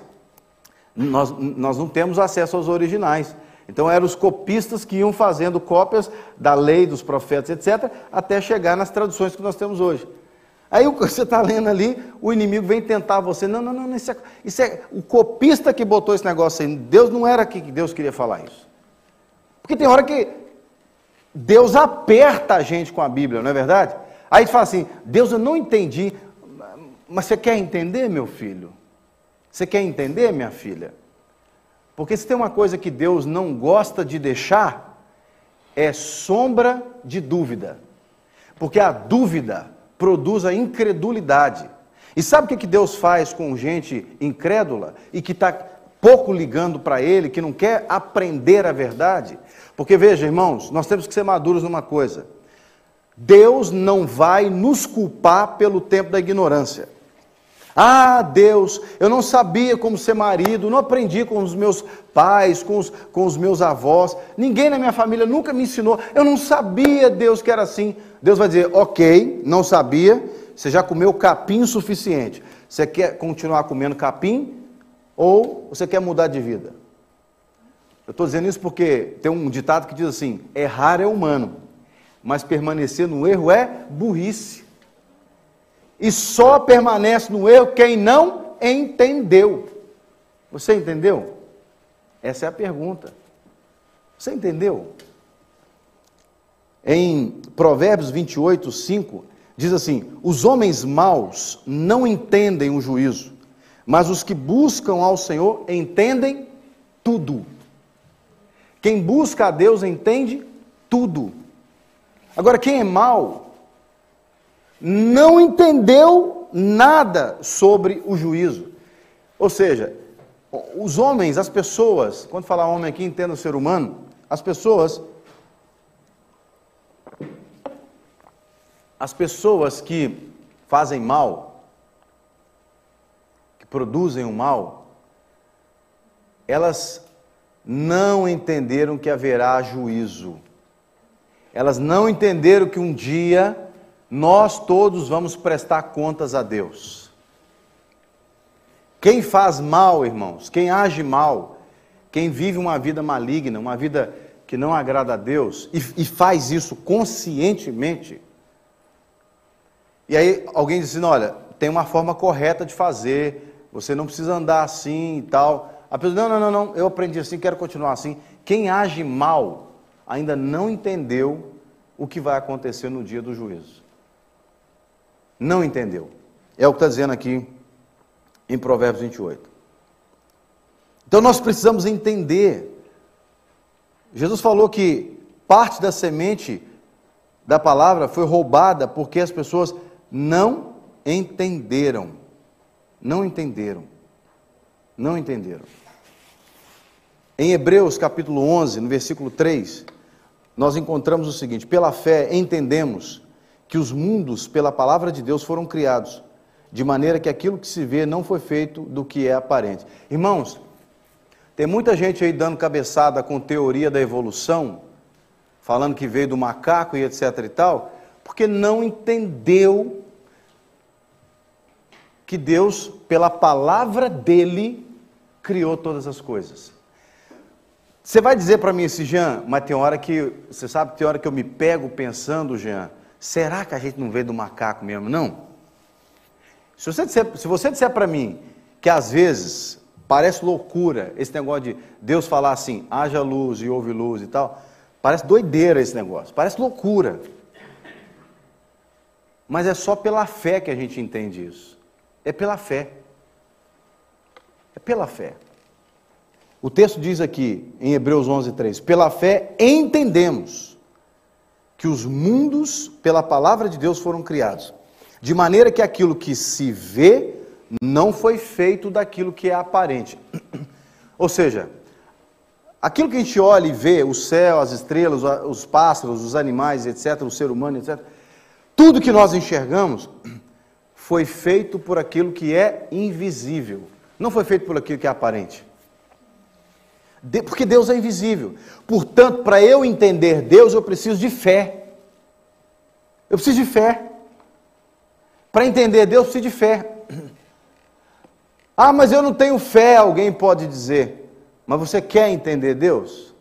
nós, nós não temos acesso aos originais. Então eram os copistas que iam fazendo cópias da lei, dos profetas, etc., até chegar nas traduções que nós temos hoje. Aí você está lendo ali, o inimigo vem tentar você. Não, não, não, isso é, isso é o copista que botou esse negócio aí. Deus não era que Deus queria falar isso. Porque tem hora que Deus aperta a gente com a Bíblia, não é verdade? Aí fala assim: Deus, eu não entendi, mas você quer entender, meu filho? Você quer entender, minha filha? Porque se tem uma coisa que Deus não gosta de deixar, é sombra de dúvida. Porque a dúvida produz a incredulidade. E sabe o que Deus faz com gente incrédula e que está pouco ligando para Ele, que não quer aprender a verdade? Porque veja, irmãos, nós temos que ser maduros numa coisa: Deus não vai nos culpar pelo tempo da ignorância. Ah, Deus, eu não sabia como ser marido, não aprendi com os meus pais, com os, com os meus avós, ninguém na minha família nunca me ensinou, eu não sabia, Deus, que era assim. Deus vai dizer: ok, não sabia, você já comeu capim o suficiente. Você quer continuar comendo capim ou você quer mudar de vida? Eu estou dizendo isso porque tem um ditado que diz assim: errar é humano, mas permanecer no erro é burrice. E só permanece no erro quem não entendeu. Você entendeu? Essa é a pergunta. Você entendeu? Em Provérbios 28, 5, diz assim: Os homens maus não entendem o juízo, mas os que buscam ao Senhor entendem tudo. Quem busca a Deus entende tudo. Agora, quem é mau não entendeu nada sobre o juízo. Ou seja, os homens, as pessoas, quando falar homem aqui, entenda o ser humano, as pessoas, as pessoas que fazem mal, que produzem o mal, elas não entenderam que haverá juízo. Elas não entenderam que um dia nós todos vamos prestar contas a Deus. Quem faz mal, irmãos, quem age mal, quem vive uma vida maligna, uma vida que não agrada a Deus, e, e faz isso conscientemente, e aí alguém diz assim: olha, tem uma forma correta de fazer, você não precisa andar assim e tal. A pessoa, não, não, não, não, eu aprendi assim, quero continuar assim. Quem age mal ainda não entendeu o que vai acontecer no dia do juízo não entendeu. É o que está dizendo aqui em Provérbios 28. Então nós precisamos entender. Jesus falou que parte da semente da palavra foi roubada porque as pessoas não entenderam. Não entenderam. Não entenderam. Em Hebreus capítulo 11, no versículo 3, nós encontramos o seguinte: pela fé entendemos que os mundos, pela palavra de Deus, foram criados, de maneira que aquilo que se vê não foi feito do que é aparente. Irmãos, tem muita gente aí dando cabeçada com teoria da evolução, falando que veio do macaco e etc e tal, porque não entendeu que Deus, pela palavra dele, criou todas as coisas. Você vai dizer para mim assim, Jean, mas tem hora que, você sabe, tem hora que eu me pego pensando, Jean, será que a gente não veio do macaco mesmo? Não. Se você disser, disser para mim que às vezes parece loucura esse negócio de Deus falar assim, haja luz e houve luz e tal, parece doideira esse negócio, parece loucura. Mas é só pela fé que a gente entende isso. É pela fé. É pela fé. O texto diz aqui, em Hebreus 11, 3: Pela fé entendemos que os mundos, pela palavra de Deus, foram criados, de maneira que aquilo que se vê não foi feito daquilo que é aparente. [clears throat] Ou seja, aquilo que a gente olha e vê, o céu, as estrelas, os pássaros, os animais, etc., o ser humano, etc., tudo que nós enxergamos foi feito por aquilo que é invisível, não foi feito por aquilo que é aparente. Porque Deus é invisível. Portanto, para eu entender Deus, eu preciso de fé. Eu preciso de fé. Para entender Deus, eu preciso de fé. [clears throat] Ah, mas eu não tenho fé, alguém pode dizer. Mas você quer entender Deus?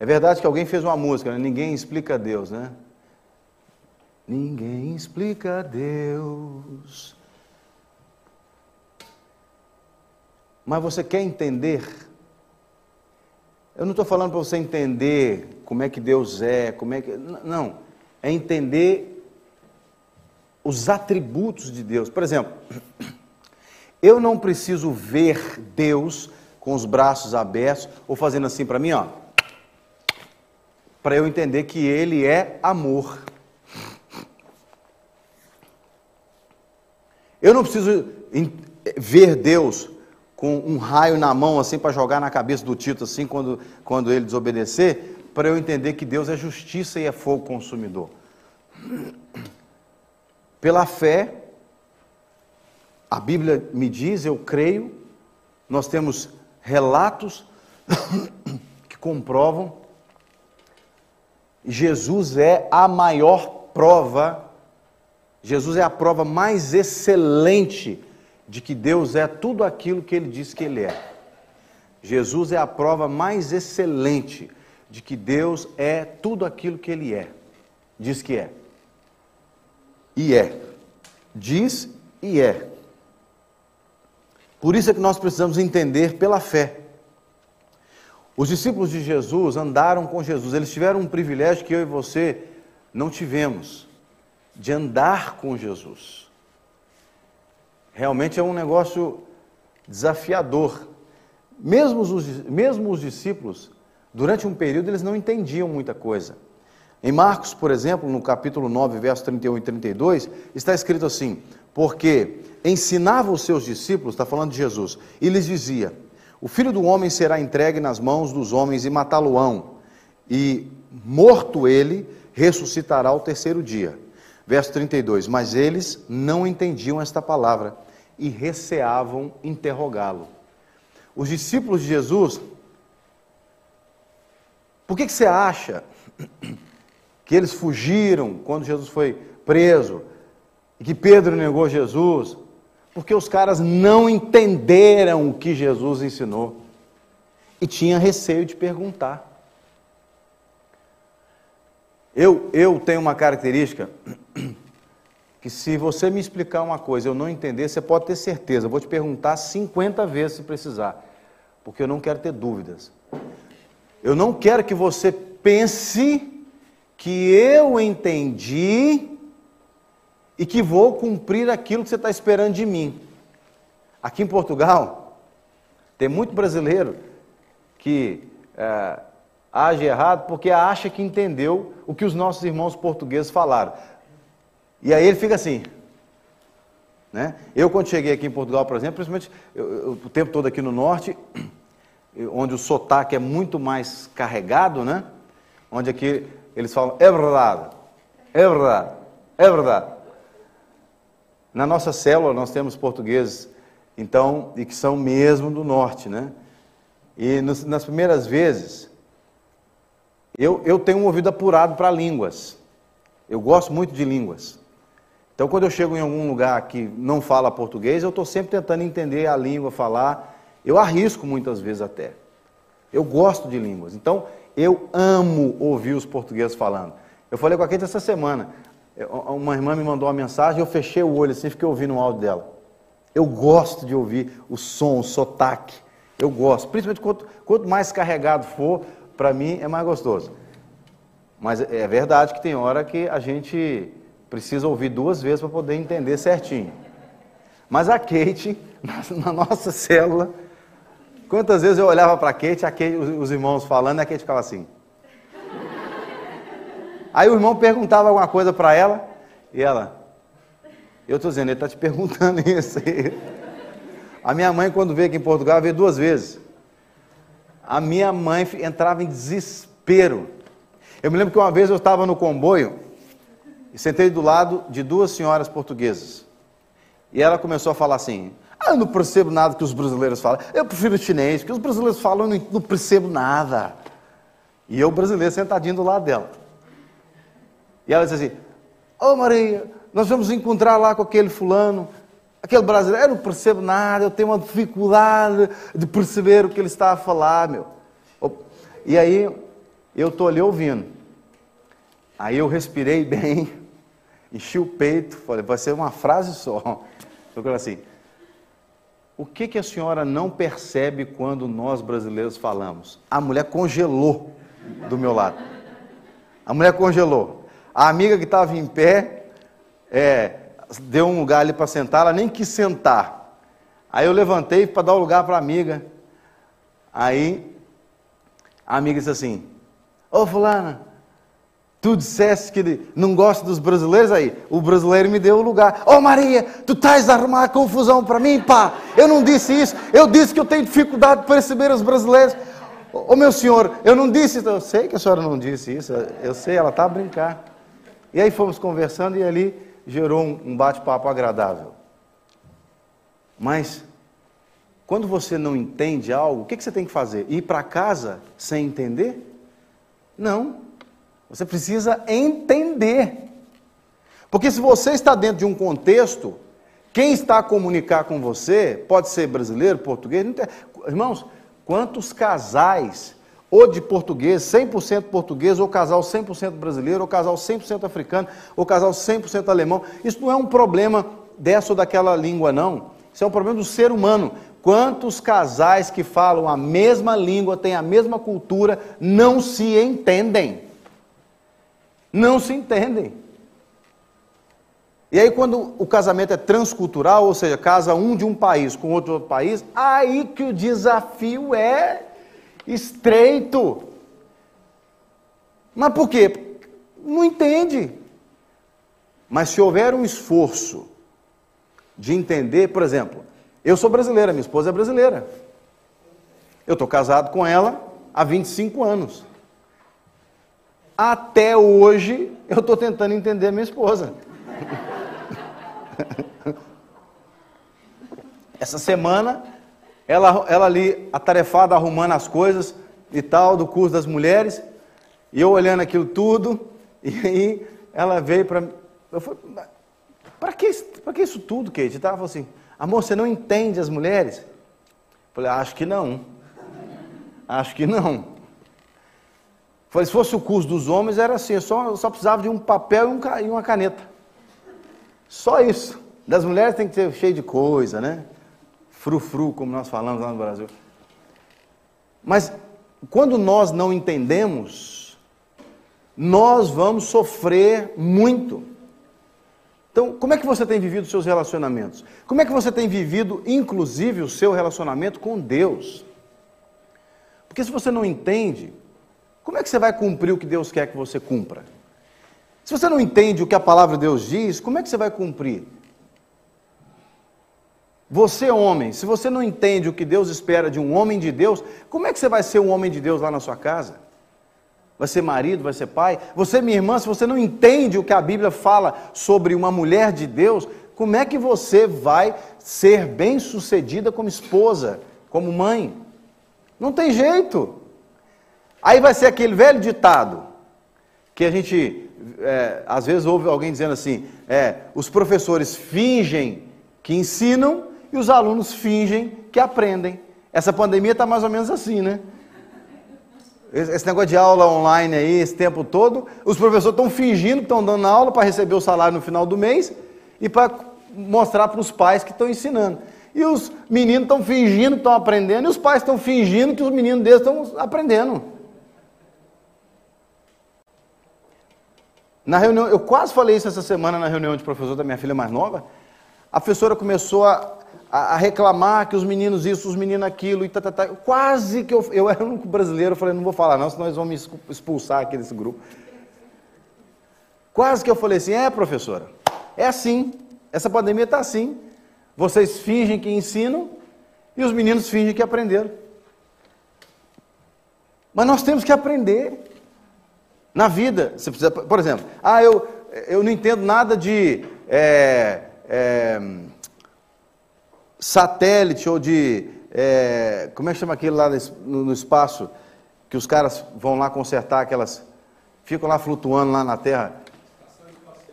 É verdade que alguém fez uma música, né? ninguém explica Deus, né? Ninguém explica Deus. Mas você quer entender? Eu não estou falando para você entender como é que Deus é, como é que. Não. É entender os atributos de Deus. Por exemplo, [clears throat] eu não preciso ver Deus com os braços abertos ou fazendo assim para mim, ó, para eu entender que Ele é amor. Eu não preciso ver Deus com um raio na mão, assim, para jogar na cabeça do Tito, assim, quando, quando ele desobedecer, para eu entender que Deus é justiça e é fogo consumidor. Pela fé, a Bíblia me diz, eu creio, nós temos relatos [coughs] que comprovam, Jesus é a maior prova, Jesus é a prova mais excelente de que Deus é tudo aquilo que ele diz que ele é. Jesus é a prova mais excelente de que Deus é tudo aquilo que ele é. Diz que é. E é. Diz e é. Por isso é que nós precisamos entender pela fé. Os discípulos de Jesus andaram com Jesus, eles tiveram um privilégio que eu e você não tivemos, de andar com Jesus. Realmente é um negócio desafiador. Mesmo os, mesmo os discípulos, durante um período, eles não entendiam muita coisa. Em Marcos, por exemplo, no capítulo 9, versos 31 e 32, está escrito assim: Porque ensinava os seus discípulos, está falando de Jesus, e lhes dizia: O filho do homem será entregue nas mãos dos homens e matá-lo-ão, e morto ele, ressuscitará ao terceiro dia. Verso 32: Mas eles não entendiam esta palavra e receavam interrogá-lo. Os discípulos de Jesus, por que, que você acha que eles fugiram quando Jesus foi preso e que Pedro negou Jesus? Porque os caras não entenderam o que Jesus ensinou e tinha receio de perguntar. Eu, eu tenho uma característica que se você me explicar uma coisa eu não entender, você pode ter certeza, eu vou te perguntar 50 vezes se precisar, porque eu não quero ter dúvidas. Eu não quero que você pense que eu entendi e que vou cumprir aquilo que você está esperando de mim. Aqui em Portugal, tem muito brasileiro que é, age errado porque acha que entendeu o que os nossos irmãos portugueses falaram. E aí ele fica assim. Né? Eu, quando cheguei aqui em Portugal, por exemplo, principalmente eu, eu, o tempo todo aqui no norte, [clears throat] onde o sotaque é muito mais carregado, né? onde aqui eles falam, é verdade, é verdade, é verdade. Na nossa célula nós temos portugueses, então, e que são mesmo do norte, né? E nos, nas primeiras vezes, eu, eu tenho um ouvido apurado para línguas. Eu gosto muito de línguas. Então, quando eu chego em algum lugar que não fala português, eu estou sempre tentando entender a língua, falar. Eu arrisco muitas vezes até. Eu gosto de línguas. Então, eu amo ouvir os portugueses falando. Eu falei com a Kate essa semana. Uma irmã me mandou uma mensagem, eu fechei o olho assim, fiquei ouvindo o áudio dela. Eu gosto de ouvir o som, o sotaque. Eu gosto. Principalmente quanto, quanto mais carregado for, para mim é mais gostoso. Mas é verdade que tem hora que a gente precisa ouvir duas vezes para poder entender certinho. Mas a Kate, [laughs] na nossa célula, quantas vezes eu olhava para a Kate, os irmãos falando, e a Kate ficava assim. Aí o irmão perguntava alguma coisa para ela, e ela, eu estou dizendo, ele está te perguntando [laughs] isso aí. A minha mãe, quando veio aqui em Portugal, veio duas vezes. A minha mãe entrava em desespero. Eu me lembro que uma vez eu estava no comboio e sentei do lado de duas senhoras portuguesas. E ela começou a falar assim: ah, eu não percebo nada que os brasileiros falam. Eu prefiro chinês, porque os brasileiros falam, eu não, não percebo nada. E eu, brasileiro, sentadinho do lado dela. E ela disse assim: Ô oh, Maria, nós vamos encontrar lá com aquele fulano, aquele brasileiro, eu não percebo nada, eu tenho uma dificuldade de perceber o que ele está a falar, meu. E aí, eu estou ali ouvindo. Aí eu respirei [laughs] bem, enchi o peito, falei, vai ser uma frase só. [laughs] Eu falei assim, o que, que a senhora não percebe quando nós brasileiros falamos? A mulher congelou do meu lado. A mulher congelou. A amiga que estava em pé, é, deu um lugar ali para sentar, ela nem quis sentar. Aí eu levantei para dar o lugar para a amiga. Aí a amiga disse assim: Ô fulana, tu disseste que não gosta dos brasileiros aí, o brasileiro me deu o lugar. Ô Maria, tu estás a arrumar confusão para mim, pá. Eu não disse isso, eu disse que eu tenho dificuldade de perceber os brasileiros. Ô meu senhor, eu não disse. Eu sei que a senhora não disse isso, eu sei, ela está a brincar. E aí fomos conversando e ali gerou um bate-papo agradável. Mas, quando você não entende algo, o que, você tem que fazer? Ir para casa sem entender? Não. Você precisa entender. Porque se você está dentro de um contexto, quem está a comunicar com você, pode ser brasileiro, português, tem... irmãos, quantos casais ou de português, 100% português, ou casal 100% brasileiro, ou casal 100% africano, ou casal 100% alemão. Isso não é um problema dessa ou daquela língua, não. Isso é um problema do ser humano. Quantos casais que falam a mesma língua, têm a mesma cultura, não se entendem? Não se entendem. E aí, quando o casamento é transcultural, ou seja, casa um de um país com outro, país, aí que o desafio é estreito. Mas por quê? Não entende. Mas se houver um esforço de entender, por exemplo, eu sou brasileira, minha esposa é brasileira. Eu estou casado com ela há 25 anos. Até hoje eu estou tentando entender minha esposa. [laughs] Essa semana ela, ela ali atarefada, arrumando as coisas e tal, do curso das mulheres, e eu olhando aquilo tudo, [laughs] e aí ela veio para mim, eu falei, para que, que isso tudo, Kate? Ela falou assim, amor, você não entende as mulheres? Eu falei, acho que não, acho que não. Falei, se fosse o curso dos homens, era assim, só, só precisava de um papel e, um, e uma caneta. Só isso. Das mulheres tem que ser cheio de coisa, né? frufru, como nós falamos lá no Brasil. Mas quando nós não entendemos, nós vamos sofrer muito. Então, como é que você tem vivido os seus relacionamentos? Como é que você tem vivido, inclusive, o seu relacionamento com Deus? Porque se você não entende, como é que você vai cumprir o que Deus quer que você cumpra? Se você não entende o que a palavra de Deus diz, como é que você vai cumprir? Você, homem, se você não entende o que Deus espera de um homem de Deus, como é que você vai ser um homem de Deus lá na sua casa? Vai ser marido, vai ser pai? Você, minha irmã, se você não entende o que a Bíblia fala sobre uma mulher de Deus, como é que você vai ser bem sucedida como esposa, como mãe? Não tem jeito. Aí vai ser aquele velho ditado que a gente é, às vezes ouve alguém dizendo assim: é, os professores fingem que ensinam e os alunos fingem que aprendem. Essa pandemia está mais ou menos assim, né? Esse negócio de aula online aí, esse tempo todo, os professores estão fingindo que estão dando aula para receber o salário no final do mês e para mostrar para os pais que estão ensinando. E os meninos estão fingindo que estão aprendendo e os pais estão fingindo que os meninos deles estão aprendendo. Na reunião, eu quase falei isso essa semana na reunião de professor da minha filha mais nova. A professora começou a, a, a reclamar que os meninos isso, os meninos aquilo, e tá, tá, tá. Quase que eu, eu era único brasileiro, falei, não vou falar não, senão eles vão me expulsar aqui desse grupo. Quase que eu falei assim, é professora, é assim, essa pandemia está assim. Vocês fingem que ensinam e os meninos fingem que aprenderam. Mas nós temos que aprender. Na vida, você precisa, por exemplo, ah, eu, eu não entendo nada de é, é, satélite ou de. É, como é que chama aquele lá no, no, espaço? Que os caras vão lá consertar aquelas. Ficam lá flutuando lá na Terra.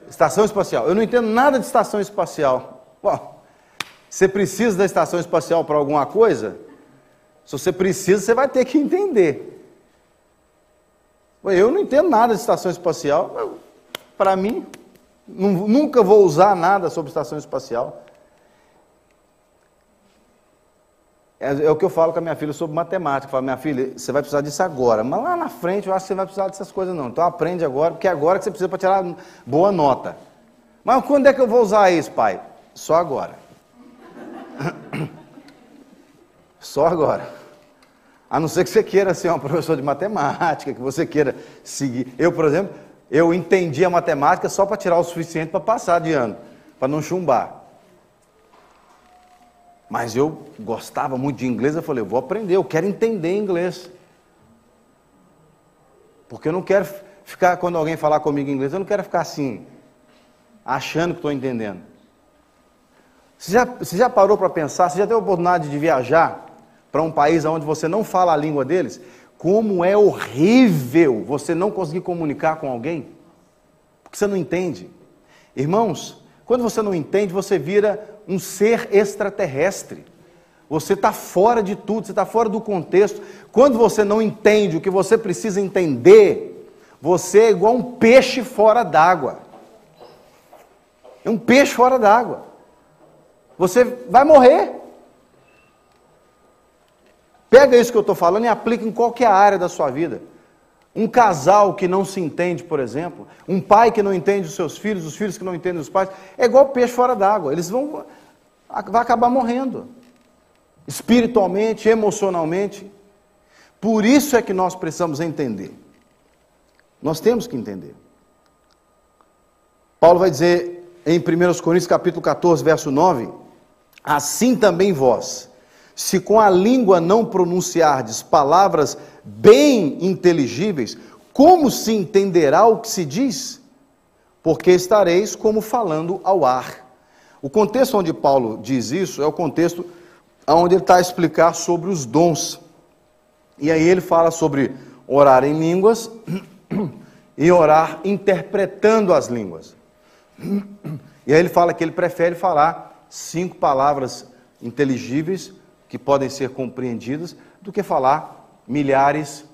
Estação espacial. Eu não entendo nada de estação espacial. Bom, você precisa da estação espacial para alguma coisa? Se você precisa, você vai ter que entender. Eu não entendo nada de estação espacial. Para mim, nunca vou usar nada sobre estação espacial. É, é, o que eu falo com a minha filha sobre matemática. Eu falo, minha filha, você vai precisar disso agora. Mas lá na frente eu acho que você vai precisar dessas coisas não. Então aprende agora, porque é agora que você precisa para tirar boa nota. Mas quando é que eu vou usar isso, pai? Só agora. [coughs] Só agora. A não ser que você queira ser um professor de matemática, que você queira seguir. Eu, por exemplo, eu entendi a matemática só para tirar o suficiente para passar de ano, para não chumbar. Mas eu gostava muito de inglês, eu falei, eu vou aprender, eu quero entender inglês. Porque eu não quero ficar, quando alguém falar comigo em inglês, eu não quero ficar assim, achando que estou entendendo. Você já, você já parou para pensar, você já teve a oportunidade de viajar para um país onde você não fala a língua deles, como é horrível você não conseguir comunicar com alguém, porque você não entende. Irmãos, quando você não entende, você vira um ser extraterrestre. Você está fora de tudo, você está fora do contexto. Quando você não entende o que você precisa entender, você é igual um peixe fora d'água. É um peixe fora d'água. Você vai morrer. Pega isso que eu estou falando e aplica em qualquer área da sua vida. Um casal que não se entende, por exemplo, um pai que não entende os seus filhos, os filhos que não entendem os pais, é igual peixe fora d'água. Eles vão vai acabar morrendo. Espiritualmente, emocionalmente. Por isso é que nós precisamos entender. Nós temos que entender. Paulo vai dizer em 1 Coríntios capítulo 14, verso 9: Assim também vós, se com a língua não pronunciardes palavras bem inteligíveis, como se entenderá o que se diz? Porque estareis como falando ao ar. O contexto onde Paulo diz isso é o contexto onde ele está a explicar sobre os dons. E aí ele fala sobre orar em línguas [clears throat] e orar interpretando as línguas. [clears throat] E aí ele fala que ele prefere falar cinco palavras inteligíveis que podem ser compreendidas do que falar milhares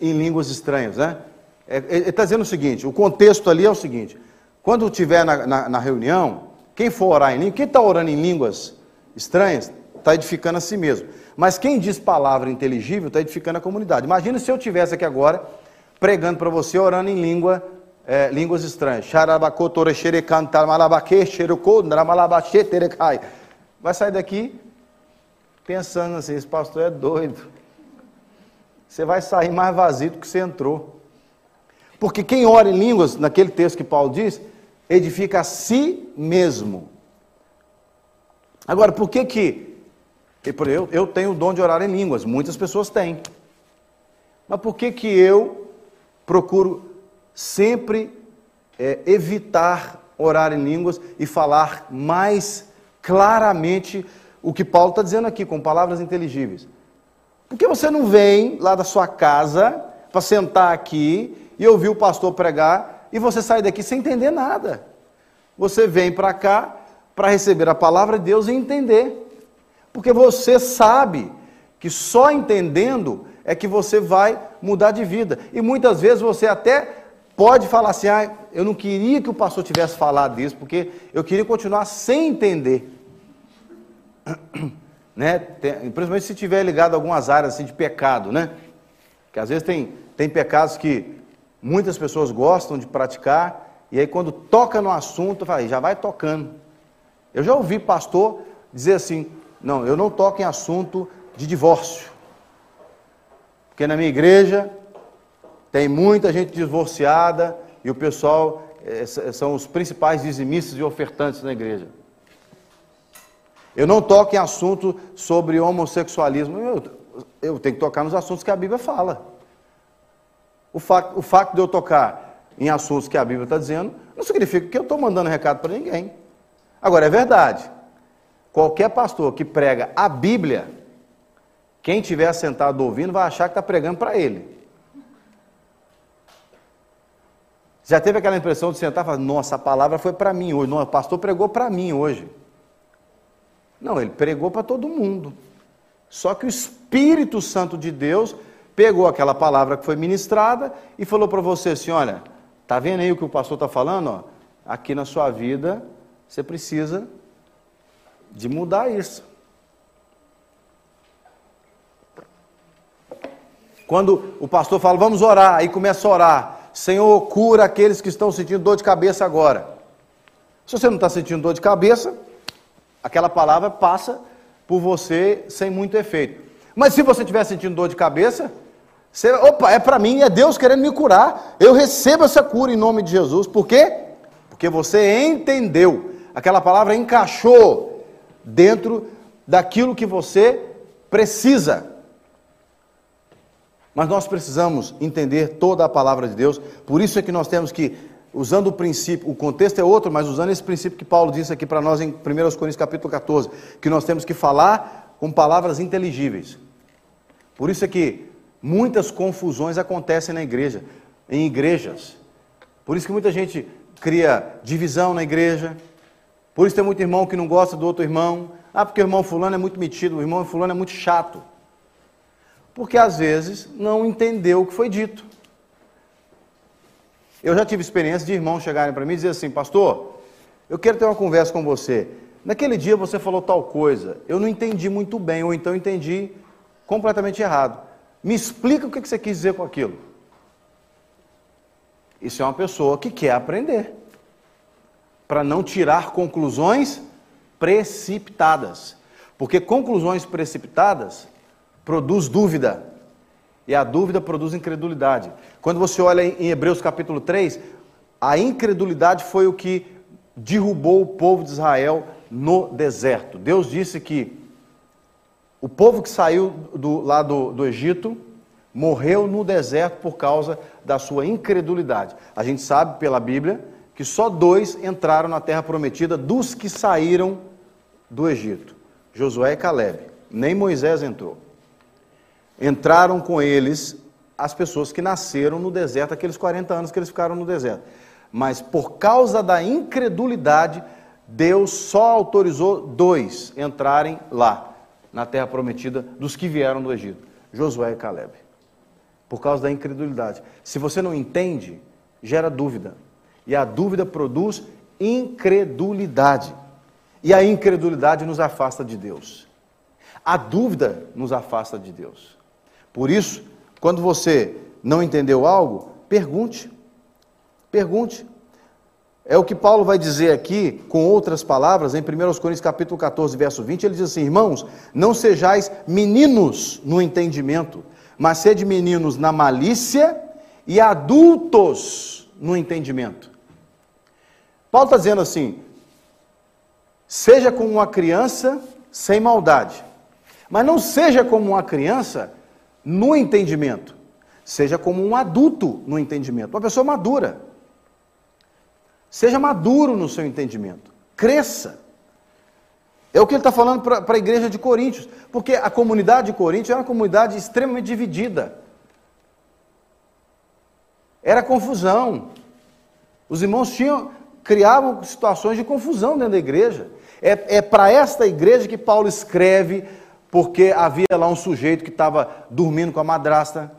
em línguas estranhas, né? É, é, ele está dizendo o seguinte: o contexto ali é o seguinte: quando estiver na, na, na, reunião, quem for orar em língua, quem está orando em línguas estranhas, está edificando a si mesmo. Mas quem diz palavra inteligível está edificando a comunidade. Imagina se eu tivesse aqui agora pregando para você orando em língua, é, línguas estranhas. Vai sair daqui pensando assim: esse pastor é doido. Você vai sair mais vazio do que você entrou. Porque quem ora em línguas, naquele texto que Paulo diz, edifica a si mesmo. Agora, por que que. Eu, eu tenho o dom de orar em línguas, muitas pessoas têm. Mas por que que eu procuro sempre é, evitar orar em línguas e falar mais claramente o que Paulo está dizendo aqui, com palavras inteligíveis. Por que você não vem lá da sua casa para sentar aqui e ouvir o pastor pregar e você sai daqui sem entender nada. Você vem para cá para receber a palavra de Deus e entender. Porque você sabe que só entendendo é que você vai mudar de vida. E muitas vezes você até pode falar assim: ah, eu não queria que o pastor tivesse falado disso, porque eu queria continuar sem entender. Né? Principalmente se tiver ligado a algumas áreas assim, de pecado, né? Que às vezes tem, tem pecados que muitas pessoas gostam de praticar, e aí quando toca no assunto, fala, já vai tocando. Eu já ouvi pastor dizer assim: não, eu não toco em assunto de divórcio. Porque na minha igreja tem muita gente divorciada e o pessoal é, são os principais dizimistas e ofertantes na igreja. Eu não toco em assunto sobre homossexualismo. Eu, eu tenho que tocar nos assuntos que a Bíblia fala. O fato, o fato de eu tocar em assuntos que a Bíblia está dizendo não significa que eu estou mandando recado para ninguém. Agora, é verdade. Qualquer pastor que prega a Bíblia, quem estiver sentado ouvindo vai achar que está pregando para ele. Já teve aquela impressão de sentar e falar: Nossa, a palavra foi para mim hoje. Não, o pastor pregou para mim hoje. Não, ele pregou para todo mundo. Só que o Espírito Santo de Deus pegou aquela palavra que foi ministrada e falou para você assim: Olha, tá vendo aí o que o pastor está falando? Ó? Aqui na sua vida você precisa de mudar isso. Quando o pastor fala, vamos orar, aí começa a orar. Senhor, cura aqueles que estão sentindo dor de cabeça agora. Se você não está sentindo dor de cabeça, aquela palavra passa por você sem muito efeito. Mas se você estiver sentindo dor de cabeça, você, opa, é para mim, é Deus querendo me curar. Eu recebo essa cura em nome de Jesus. Por quê? Porque você entendeu. Aquela palavra encaixou dentro daquilo que você precisa. Mas nós precisamos entender toda a palavra de Deus, por isso é que nós temos que, usando o princípio, o contexto é outro, mas usando esse princípio que Paulo disse aqui para nós em 1 Coríntios capítulo 14, que nós temos que falar com palavras inteligíveis. Por isso é que muitas confusões acontecem na igreja, em igrejas. Por isso que muita gente cria divisão na igreja. Por isso tem muito irmão que não gosta do outro irmão. Ah, porque o irmão fulano é muito metido, o irmão fulano é muito chato porque às vezes não entendeu o que foi dito. Eu já tive experiência de irmãos chegarem para mim e dizer assim, pastor, eu quero ter uma conversa com você. Naquele dia você falou tal coisa, eu não entendi muito bem, ou então entendi completamente errado. Me explica o que você quis dizer com aquilo. Isso é uma pessoa que quer aprender, para não tirar conclusões precipitadas. Porque conclusões precipitadas produz dúvida. E a dúvida produz incredulidade. Quando você olha em Hebreus capítulo 3, a incredulidade foi o que derrubou o povo de Israel no deserto. Deus disse que o povo que saiu do, lá do, do Egito morreu no deserto por causa da sua incredulidade. A gente sabe pela Bíblia que só dois entraram na terra prometida dos que saíram do Egito: Josué e Caleb. Nem Moisés entrou entraram com eles as pessoas que nasceram no deserto, aqueles 40 anos que eles ficaram no deserto. Mas por causa da incredulidade, Deus só autorizou dois entrarem lá, na terra prometida, dos que vieram do Egito: Josué e Caleb. Por causa da incredulidade. Se você não entende, gera dúvida. E a dúvida produz incredulidade. E a incredulidade nos afasta de Deus. A dúvida nos afasta de Deus. Por isso, quando você não entendeu algo, pergunte. Pergunte. É o que Paulo vai dizer aqui, com outras palavras, em 1 Coríntios capítulo 14, verso 20, ele diz assim: Irmãos, não sejais meninos no entendimento, mas sede meninos na malícia e adultos no entendimento. Paulo está dizendo assim: seja como uma criança sem maldade, mas não seja como uma criança no entendimento. Seja como um adulto no entendimento, uma pessoa madura. Seja maduro no seu entendimento. Cresça. É o que ele está falando para a igreja de Coríntios. Porque a comunidade de Coríntios era uma comunidade extremamente dividida. Era confusão. Os irmãos tinham, criavam situações de confusão dentro da igreja. É, é para esta igreja que Paulo escreve, porque havia lá um sujeito que estava dormindo com a madrasta.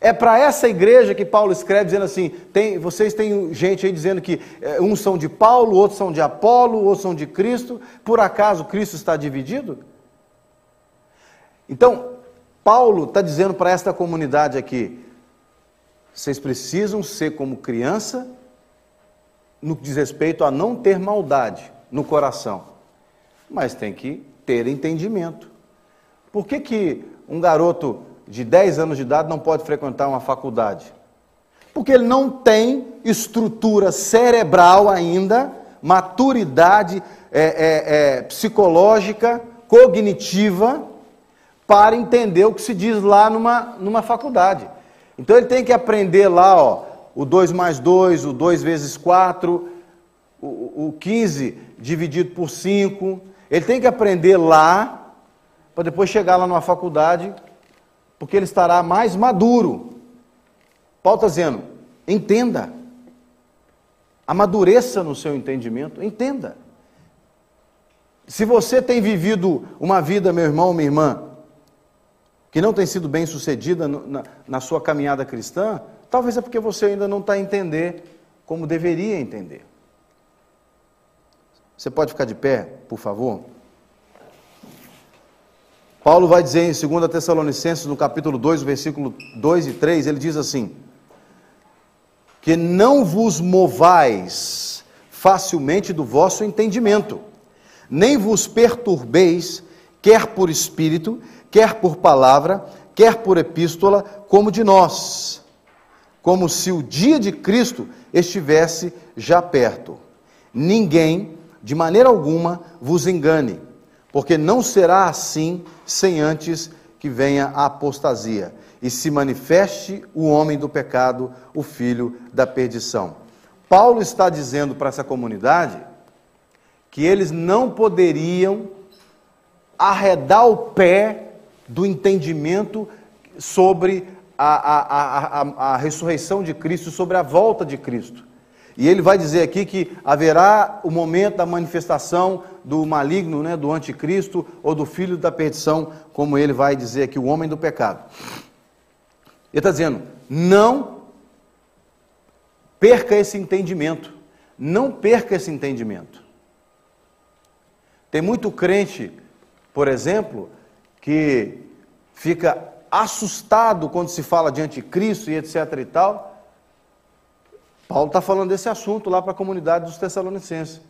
É para essa igreja que Paulo escreve dizendo assim: tem, vocês têm gente aí dizendo que é, uns são de Paulo, outros são de Apolo, outros são de Cristo. Por acaso Cristo está dividido? Então, Paulo está dizendo para esta comunidade aqui: vocês precisam ser como criança no que diz respeito a não ter maldade no coração, mas tem que ter entendimento. Por que, que um garoto de 10 anos de idade não pode frequentar uma faculdade? Porque ele não tem estrutura cerebral ainda, maturidade é, é, é, psicológica, cognitiva, para entender o que se diz lá numa, numa faculdade. Então ele tem que aprender lá, ó, o 2 mais 2, o 2 vezes 4, o, o 15 dividido por 5. Ele tem que aprender lá, para depois chegar lá numa faculdade, porque ele estará mais maduro. Paulo está dizendo, entenda. Amadureça no seu entendimento, entenda. Se você tem vivido uma vida, meu irmão, minha irmã, que não tem sido bem sucedida na, na sua caminhada cristã, talvez é porque você ainda não está a entender como deveria entender. Você pode ficar de pé, por favor? Paulo vai dizer em 2 Tessalonicenses, no capítulo 2, versículo 2 e 3, ele diz assim: Que não vos movais facilmente do vosso entendimento, nem vos perturbeis, quer por espírito, quer por palavra, quer por epístola, como de nós, como se o dia de Cristo estivesse já perto. Ninguém, de maneira alguma, vos engane, porque não será assim sem antes que venha a apostasia e se manifeste o homem do pecado, o filho da perdição. Paulo está dizendo para essa comunidade que eles não poderiam arredar o pé do entendimento sobre a, a, a, a, ressurreição de Cristo, sobre a volta de Cristo. E ele vai dizer aqui que haverá o momento da manifestação do maligno, né, do anticristo ou do filho da perdição, como ele vai dizer aqui, o homem do pecado. Ele está dizendo: não perca esse entendimento. Não perca esse entendimento. Tem muito crente, por exemplo, que fica assustado quando se fala de anticristo e etc e tal. Paulo está falando desse assunto lá para a comunidade dos Tessalonicenses.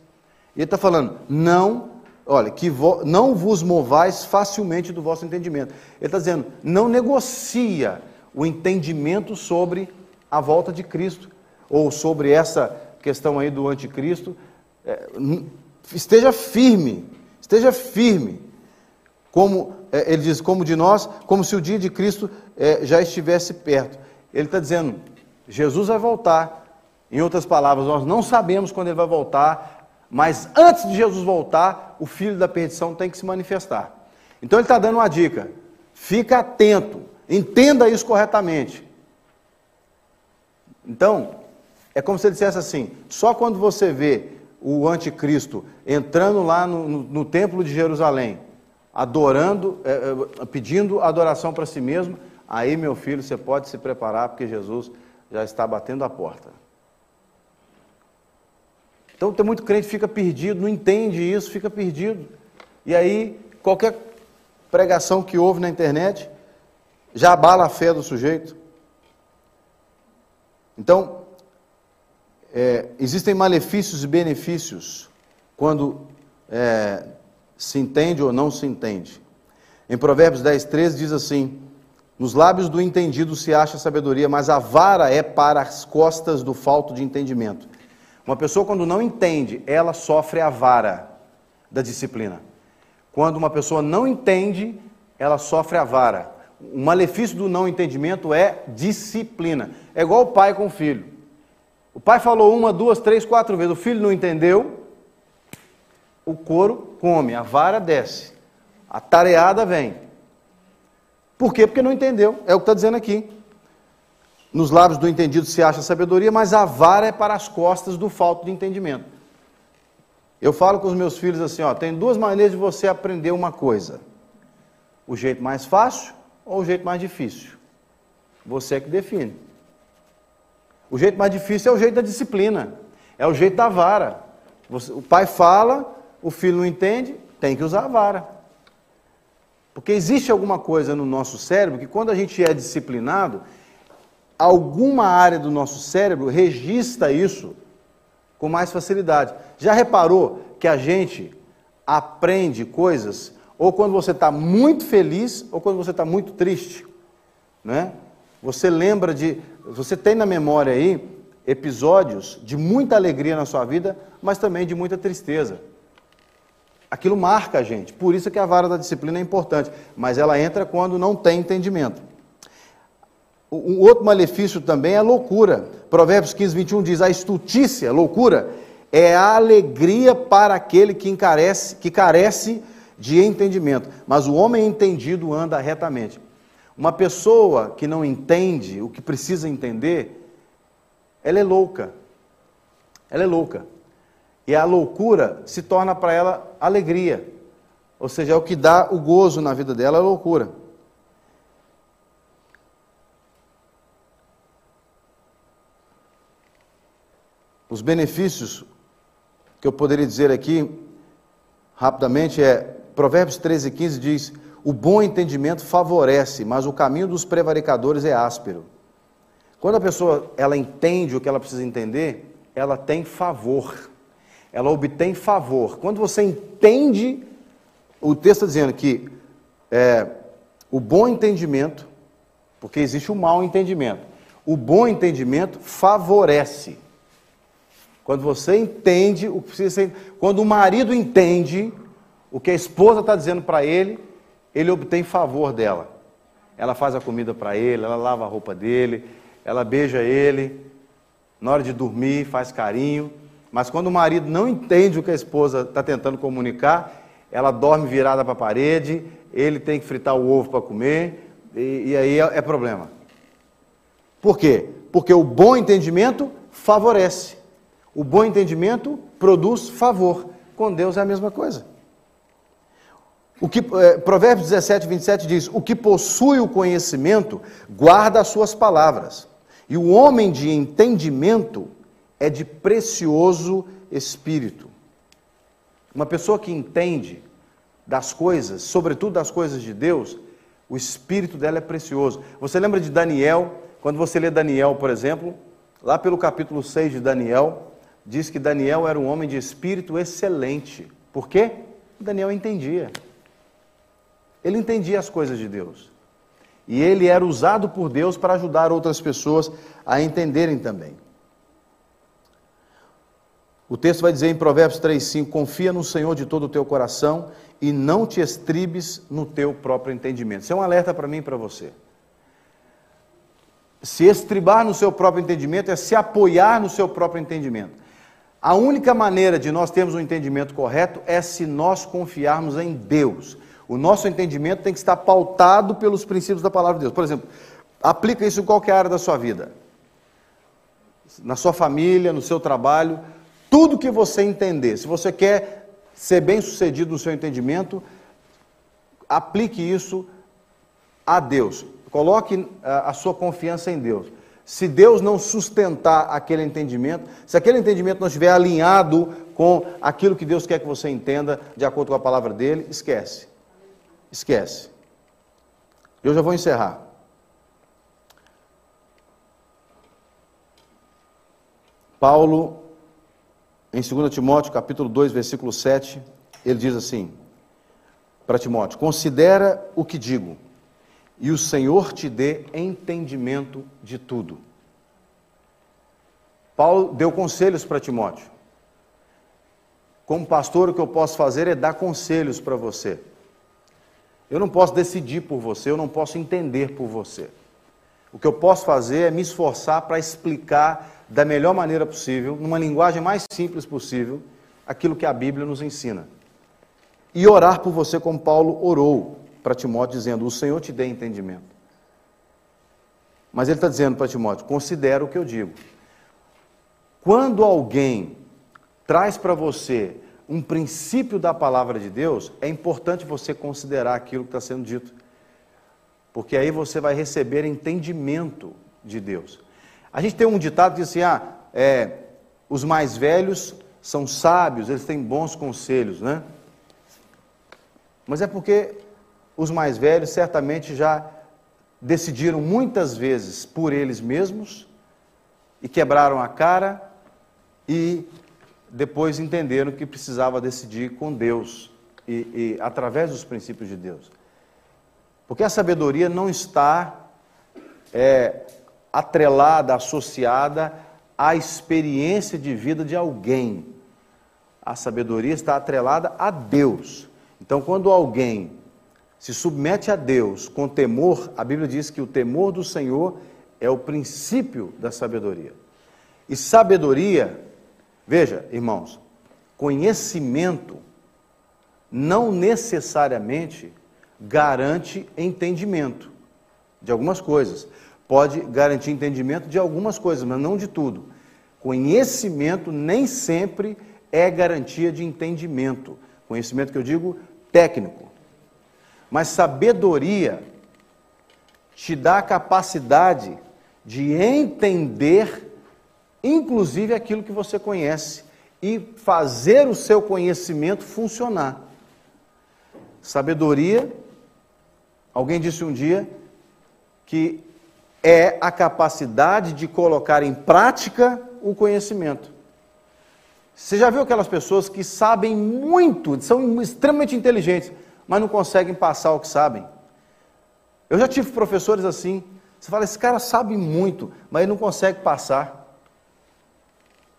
E ele está falando, não, olha, que vo, não vos movais facilmente do vosso entendimento. Ele está dizendo, não negocia o entendimento sobre a volta de Cristo, ou sobre essa questão aí do anticristo. É, esteja firme, esteja firme, como é, ele diz, como de nós, como se o dia de Cristo é, já estivesse perto. Ele está dizendo, Jesus vai voltar. Em outras palavras, nós não sabemos quando ele vai voltar, mas antes de Jesus voltar, o filho da perdição tem que se manifestar. Então ele está dando uma dica: fica atento, entenda isso corretamente. Então, é como se ele dissesse assim: só quando você vê o anticristo entrando lá no, no, no templo de Jerusalém, adorando, é, é, pedindo adoração para si mesmo, aí, meu filho, você pode se preparar, porque Jesus já está batendo a porta. Então, tem muito crente que fica perdido, não entende isso, fica perdido. E aí, qualquer pregação que houve na internet já abala a fé do sujeito. Então, é, existem malefícios e benefícios quando é, se entende ou não se entende. Em Provérbios 10, 13 diz assim: Nos lábios do entendido se acha sabedoria, mas a vara é para as costas do falto de entendimento. Uma pessoa, quando não entende, ela sofre a vara da disciplina. Quando uma pessoa não entende, ela sofre a vara. O malefício do não entendimento é disciplina. É igual o pai com o filho. O pai falou uma, duas, três, quatro vezes, o filho não entendeu, o couro come, a vara desce, a tareada vem. Por quê? Porque não entendeu, é o que está dizendo aqui. Nos lábios do entendido se acha sabedoria, mas a vara é para as costas do falto de entendimento. Eu falo com os meus filhos assim, ó, tem duas maneiras de você aprender uma coisa. O jeito mais fácil ou o jeito mais difícil? Você é que define. O jeito mais difícil é o jeito da disciplina, é o jeito da vara. Você, o pai fala, o filho não entende, tem que usar a vara. Porque existe alguma coisa no nosso cérebro que, quando a gente é disciplinado, alguma área do nosso cérebro registra isso com mais facilidade. Já reparou que a gente aprende coisas ou quando você está muito feliz ou quando você está muito triste, né? Você lembra de, você tem na memória aí episódios de muita alegria na sua vida, mas também de muita tristeza. Aquilo marca a gente. Por isso que a vara da disciplina é importante, mas ela entra quando não tem entendimento. Um outro malefício também é a loucura. Provérbios 15, 21 diz: a estutícia, loucura, é a alegria para aquele que, encarece, que carece de entendimento. Mas o homem entendido anda retamente. Uma pessoa que não entende o que precisa entender, ela é louca. Ela é louca. E a loucura se torna para ela alegria. Ou seja, é o que dá o gozo na vida dela, é a loucura. Os benefícios que eu poderia dizer aqui, rapidamente, é Provérbios 13, 15 diz: O bom entendimento favorece, mas o caminho dos prevaricadores é áspero. Quando a pessoa ela entende o que ela precisa entender, ela tem favor. Ela obtém favor. Quando você entende, o texto está dizendo que é, o bom entendimento, porque existe o mau entendimento, o bom entendimento favorece. Quando você entende o que precisa ser. Quando o marido entende o que a esposa está dizendo para ele, ele obtém favor dela. Ela faz a comida para ele, ela lava a roupa dele, ela beija ele, na hora de dormir, faz carinho. Mas quando o marido não entende o que a esposa está tentando comunicar, ela dorme virada para a parede, ele tem que fritar o ovo para comer, e, e aí é, é problema. Por quê? Porque o bom entendimento favorece. O bom entendimento produz favor. Com Deus é a mesma coisa. O que, é, Provérbios 17, 27 diz: O que possui o conhecimento guarda as suas palavras, e o homem de entendimento é de precioso espírito. Uma pessoa que entende das coisas, sobretudo das coisas de Deus, o espírito dela é precioso. Você lembra de Daniel? Quando você lê Daniel, por exemplo, lá pelo capítulo 6 de Daniel, diz que Daniel era um homem de espírito excelente. Por quê? Daniel entendia. Ele entendia as coisas de Deus. E ele era usado por Deus para ajudar outras pessoas a entenderem também. O texto vai dizer em Provérbios 3,5: Confia no Senhor de todo o teu coração e não te estribes no teu próprio entendimento. Isso é um alerta para mim e para você. Se estribar no seu próprio entendimento é se apoiar no seu próprio entendimento. A única maneira de nós termos um entendimento correto é se nós confiarmos em Deus. O nosso entendimento tem que estar pautado pelos princípios da palavra de Deus. Por exemplo, aplica isso em qualquer área da sua vida. Na sua família, no seu trabalho, tudo que você entender. Se você quer ser bem-sucedido no seu entendimento, aplique isso a Deus. Coloque a sua confiança em Deus. Se Deus não sustentar aquele entendimento, se aquele entendimento não estiver alinhado com aquilo que Deus quer que você entenda, de acordo com a palavra dele, esquece. Esquece. Eu já vou encerrar. Paulo, em 2 Timóteo, capítulo 2, versículo 7, ele diz assim para Timóteo: Considera o que digo e o Senhor te dê entendimento de tudo. Paulo deu conselhos para Timóteo. Como pastor, o que eu posso fazer é dar conselhos para você. Eu não posso decidir por você, eu não posso entender por você. O que eu posso fazer é me esforçar para explicar da melhor maneira possível, numa linguagem mais simples possível, aquilo que a Bíblia nos ensina. E orar por você como Paulo orou para Timóteo, dizendo: O Senhor te dê entendimento. Mas ele está dizendo para Timóteo: considera o que eu digo. Quando alguém traz para você um princípio da palavra de Deus, é importante você considerar aquilo que está sendo dito. Porque aí você vai receber entendimento de Deus. A gente tem um ditado que diz assim: ah, é, os mais velhos são sábios, eles têm bons conselhos, né? Mas é porque os mais velhos certamente já decidiram muitas vezes por eles mesmos e quebraram a cara e depois entenderam que precisava decidir com Deus e, e através dos princípios de Deus. Porque a sabedoria não está é, atrelada, associada à experiência de vida de alguém. A sabedoria está atrelada a Deus. Então, quando alguém se submete a Deus com temor, a Bíblia diz que o temor do Senhor é o princípio da sabedoria. E sabedoria, veja, irmãos, conhecimento não necessariamente garante entendimento de algumas coisas. Pode garantir entendimento de algumas coisas, mas não de tudo. Conhecimento nem sempre é garantia de entendimento. Conhecimento que eu digo técnico. Mas sabedoria te dá a capacidade de entender, inclusive aquilo que você conhece, e fazer o seu conhecimento funcionar. Sabedoria, alguém disse um dia que é a capacidade de colocar em prática o conhecimento. Você já viu aquelas pessoas que sabem muito, são extremamente inteligentes, mas não conseguem passar o que sabem? Eu já tive professores assim. Você fala, esse cara sabe muito, mas ele não consegue passar.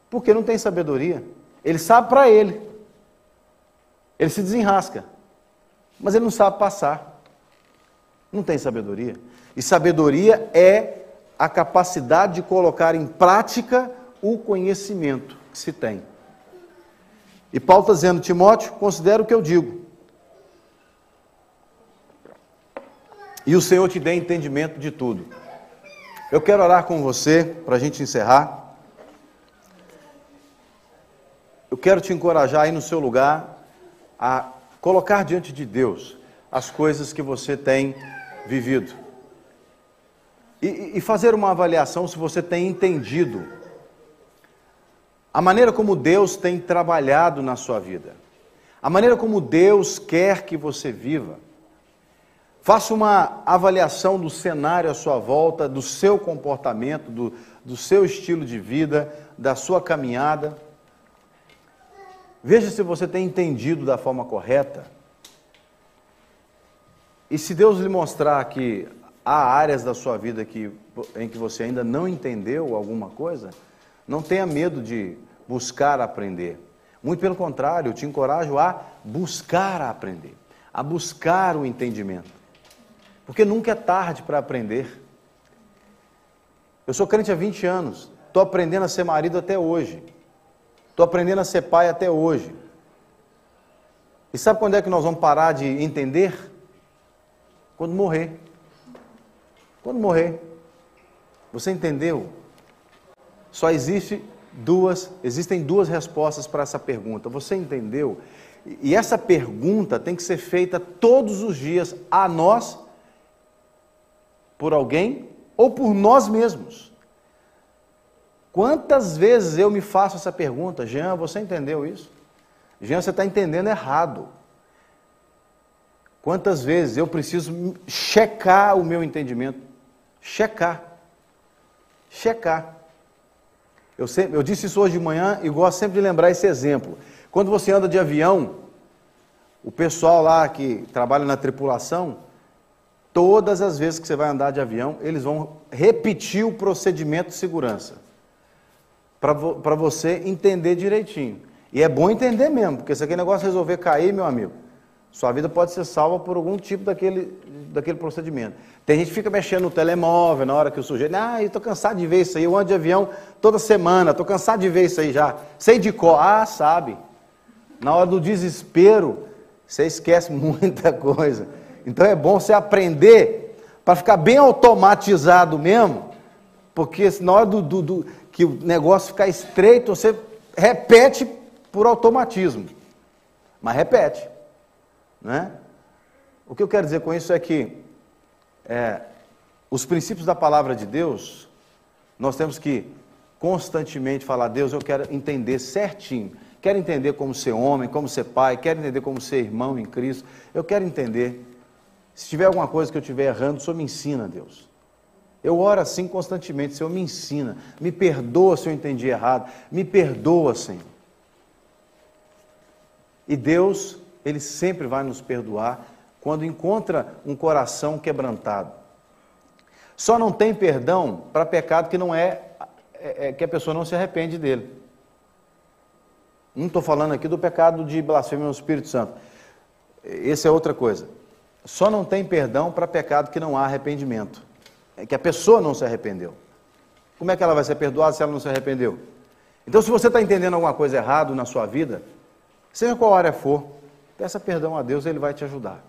Porque não tem sabedoria. Ele sabe para ele. Ele se desenrasca. Mas ele não sabe passar. Não tem sabedoria. E sabedoria é a capacidade de colocar em prática o conhecimento que se tem. E Paulo está dizendo, Timóteo, considera o que eu digo. E o Senhor te dê entendimento de tudo. Eu quero orar com você para a gente encerrar. Eu quero te encorajar aí no seu lugar a colocar diante de Deus as coisas que você tem vivido. E, e fazer uma avaliação se você tem entendido a maneira como Deus tem trabalhado na sua vida, a maneira como Deus quer que você viva. Faça uma avaliação do cenário à sua volta, do seu comportamento, do, do seu estilo de vida, da sua caminhada. Veja se você tem entendido da forma correta. E se Deus lhe mostrar que há áreas da sua vida que, em que você ainda não entendeu alguma coisa, não tenha medo de buscar aprender. Muito pelo contrário, eu te encorajo a buscar aprender, a buscar o entendimento. Porque nunca é tarde para aprender. Eu sou crente há 20 anos, estou aprendendo a ser marido até hoje, estou aprendendo a ser pai até hoje. E sabe quando é que nós vamos parar de entender? Quando morrer. Quando morrer. Você entendeu? Só existe duas, existem duas respostas para essa pergunta. Você entendeu? E essa pergunta tem que ser feita todos os dias a nós, por alguém ou por nós mesmos. Quantas vezes eu me faço essa pergunta? Jean, você entendeu isso? Jean, você está entendendo errado. Quantas vezes eu preciso checar o meu entendimento? Checar. Checar. Eu, sempre, eu disse isso hoje de manhã e gosto sempre de lembrar esse exemplo. Quando você anda de avião, o pessoal lá que trabalha na tripulação, todas as vezes que você vai andar de avião, eles vão repetir o procedimento de segurança. Para vo, você entender direitinho. E é bom entender mesmo, porque se aquele negócio resolver cair, meu amigo, sua vida pode ser salva por algum tipo daquele, daquele procedimento. Tem gente que fica mexendo no telemóvel na hora que o sujeito, ah, eu estou cansado de ver isso aí, eu ando de avião toda semana, estou cansado de ver isso aí já. Sei de cor, ah, sabe. Na hora do desespero, você esquece [laughs] muita coisa. Então é bom você aprender para ficar bem automatizado mesmo, porque na hora do, do, do, que o negócio ficar estreito, você repete por automatismo. Mas repete. Né? O que eu quero dizer com isso é que é, os princípios da palavra de Deus, nós temos que constantemente falar, Deus, eu quero entender certinho. Quero entender como ser homem, como ser pai, quero entender como ser irmão em Cristo. Eu quero entender. Se tiver alguma coisa que eu estiver errando, o Senhor me ensina, Deus. Eu oro assim constantemente, Senhor, me ensina. Me perdoa se eu entendi errado. Me perdoa, Senhor. E Deus, Ele sempre vai nos perdoar quando encontra um coração quebrantado. Só não tem perdão para pecado que não é, é, é, que a pessoa não se arrepende dele. Não estou falando aqui do pecado de blasfêmia no Espírito Santo. Essa é outra coisa. Só não tem perdão para pecado que não há arrependimento. É que a pessoa não se arrependeu. Como é que ela vai ser perdoada se ela não se arrependeu? Então, se você está entendendo alguma coisa errada na sua vida, seja qual área for, peça perdão a Deus, Ele vai te ajudar.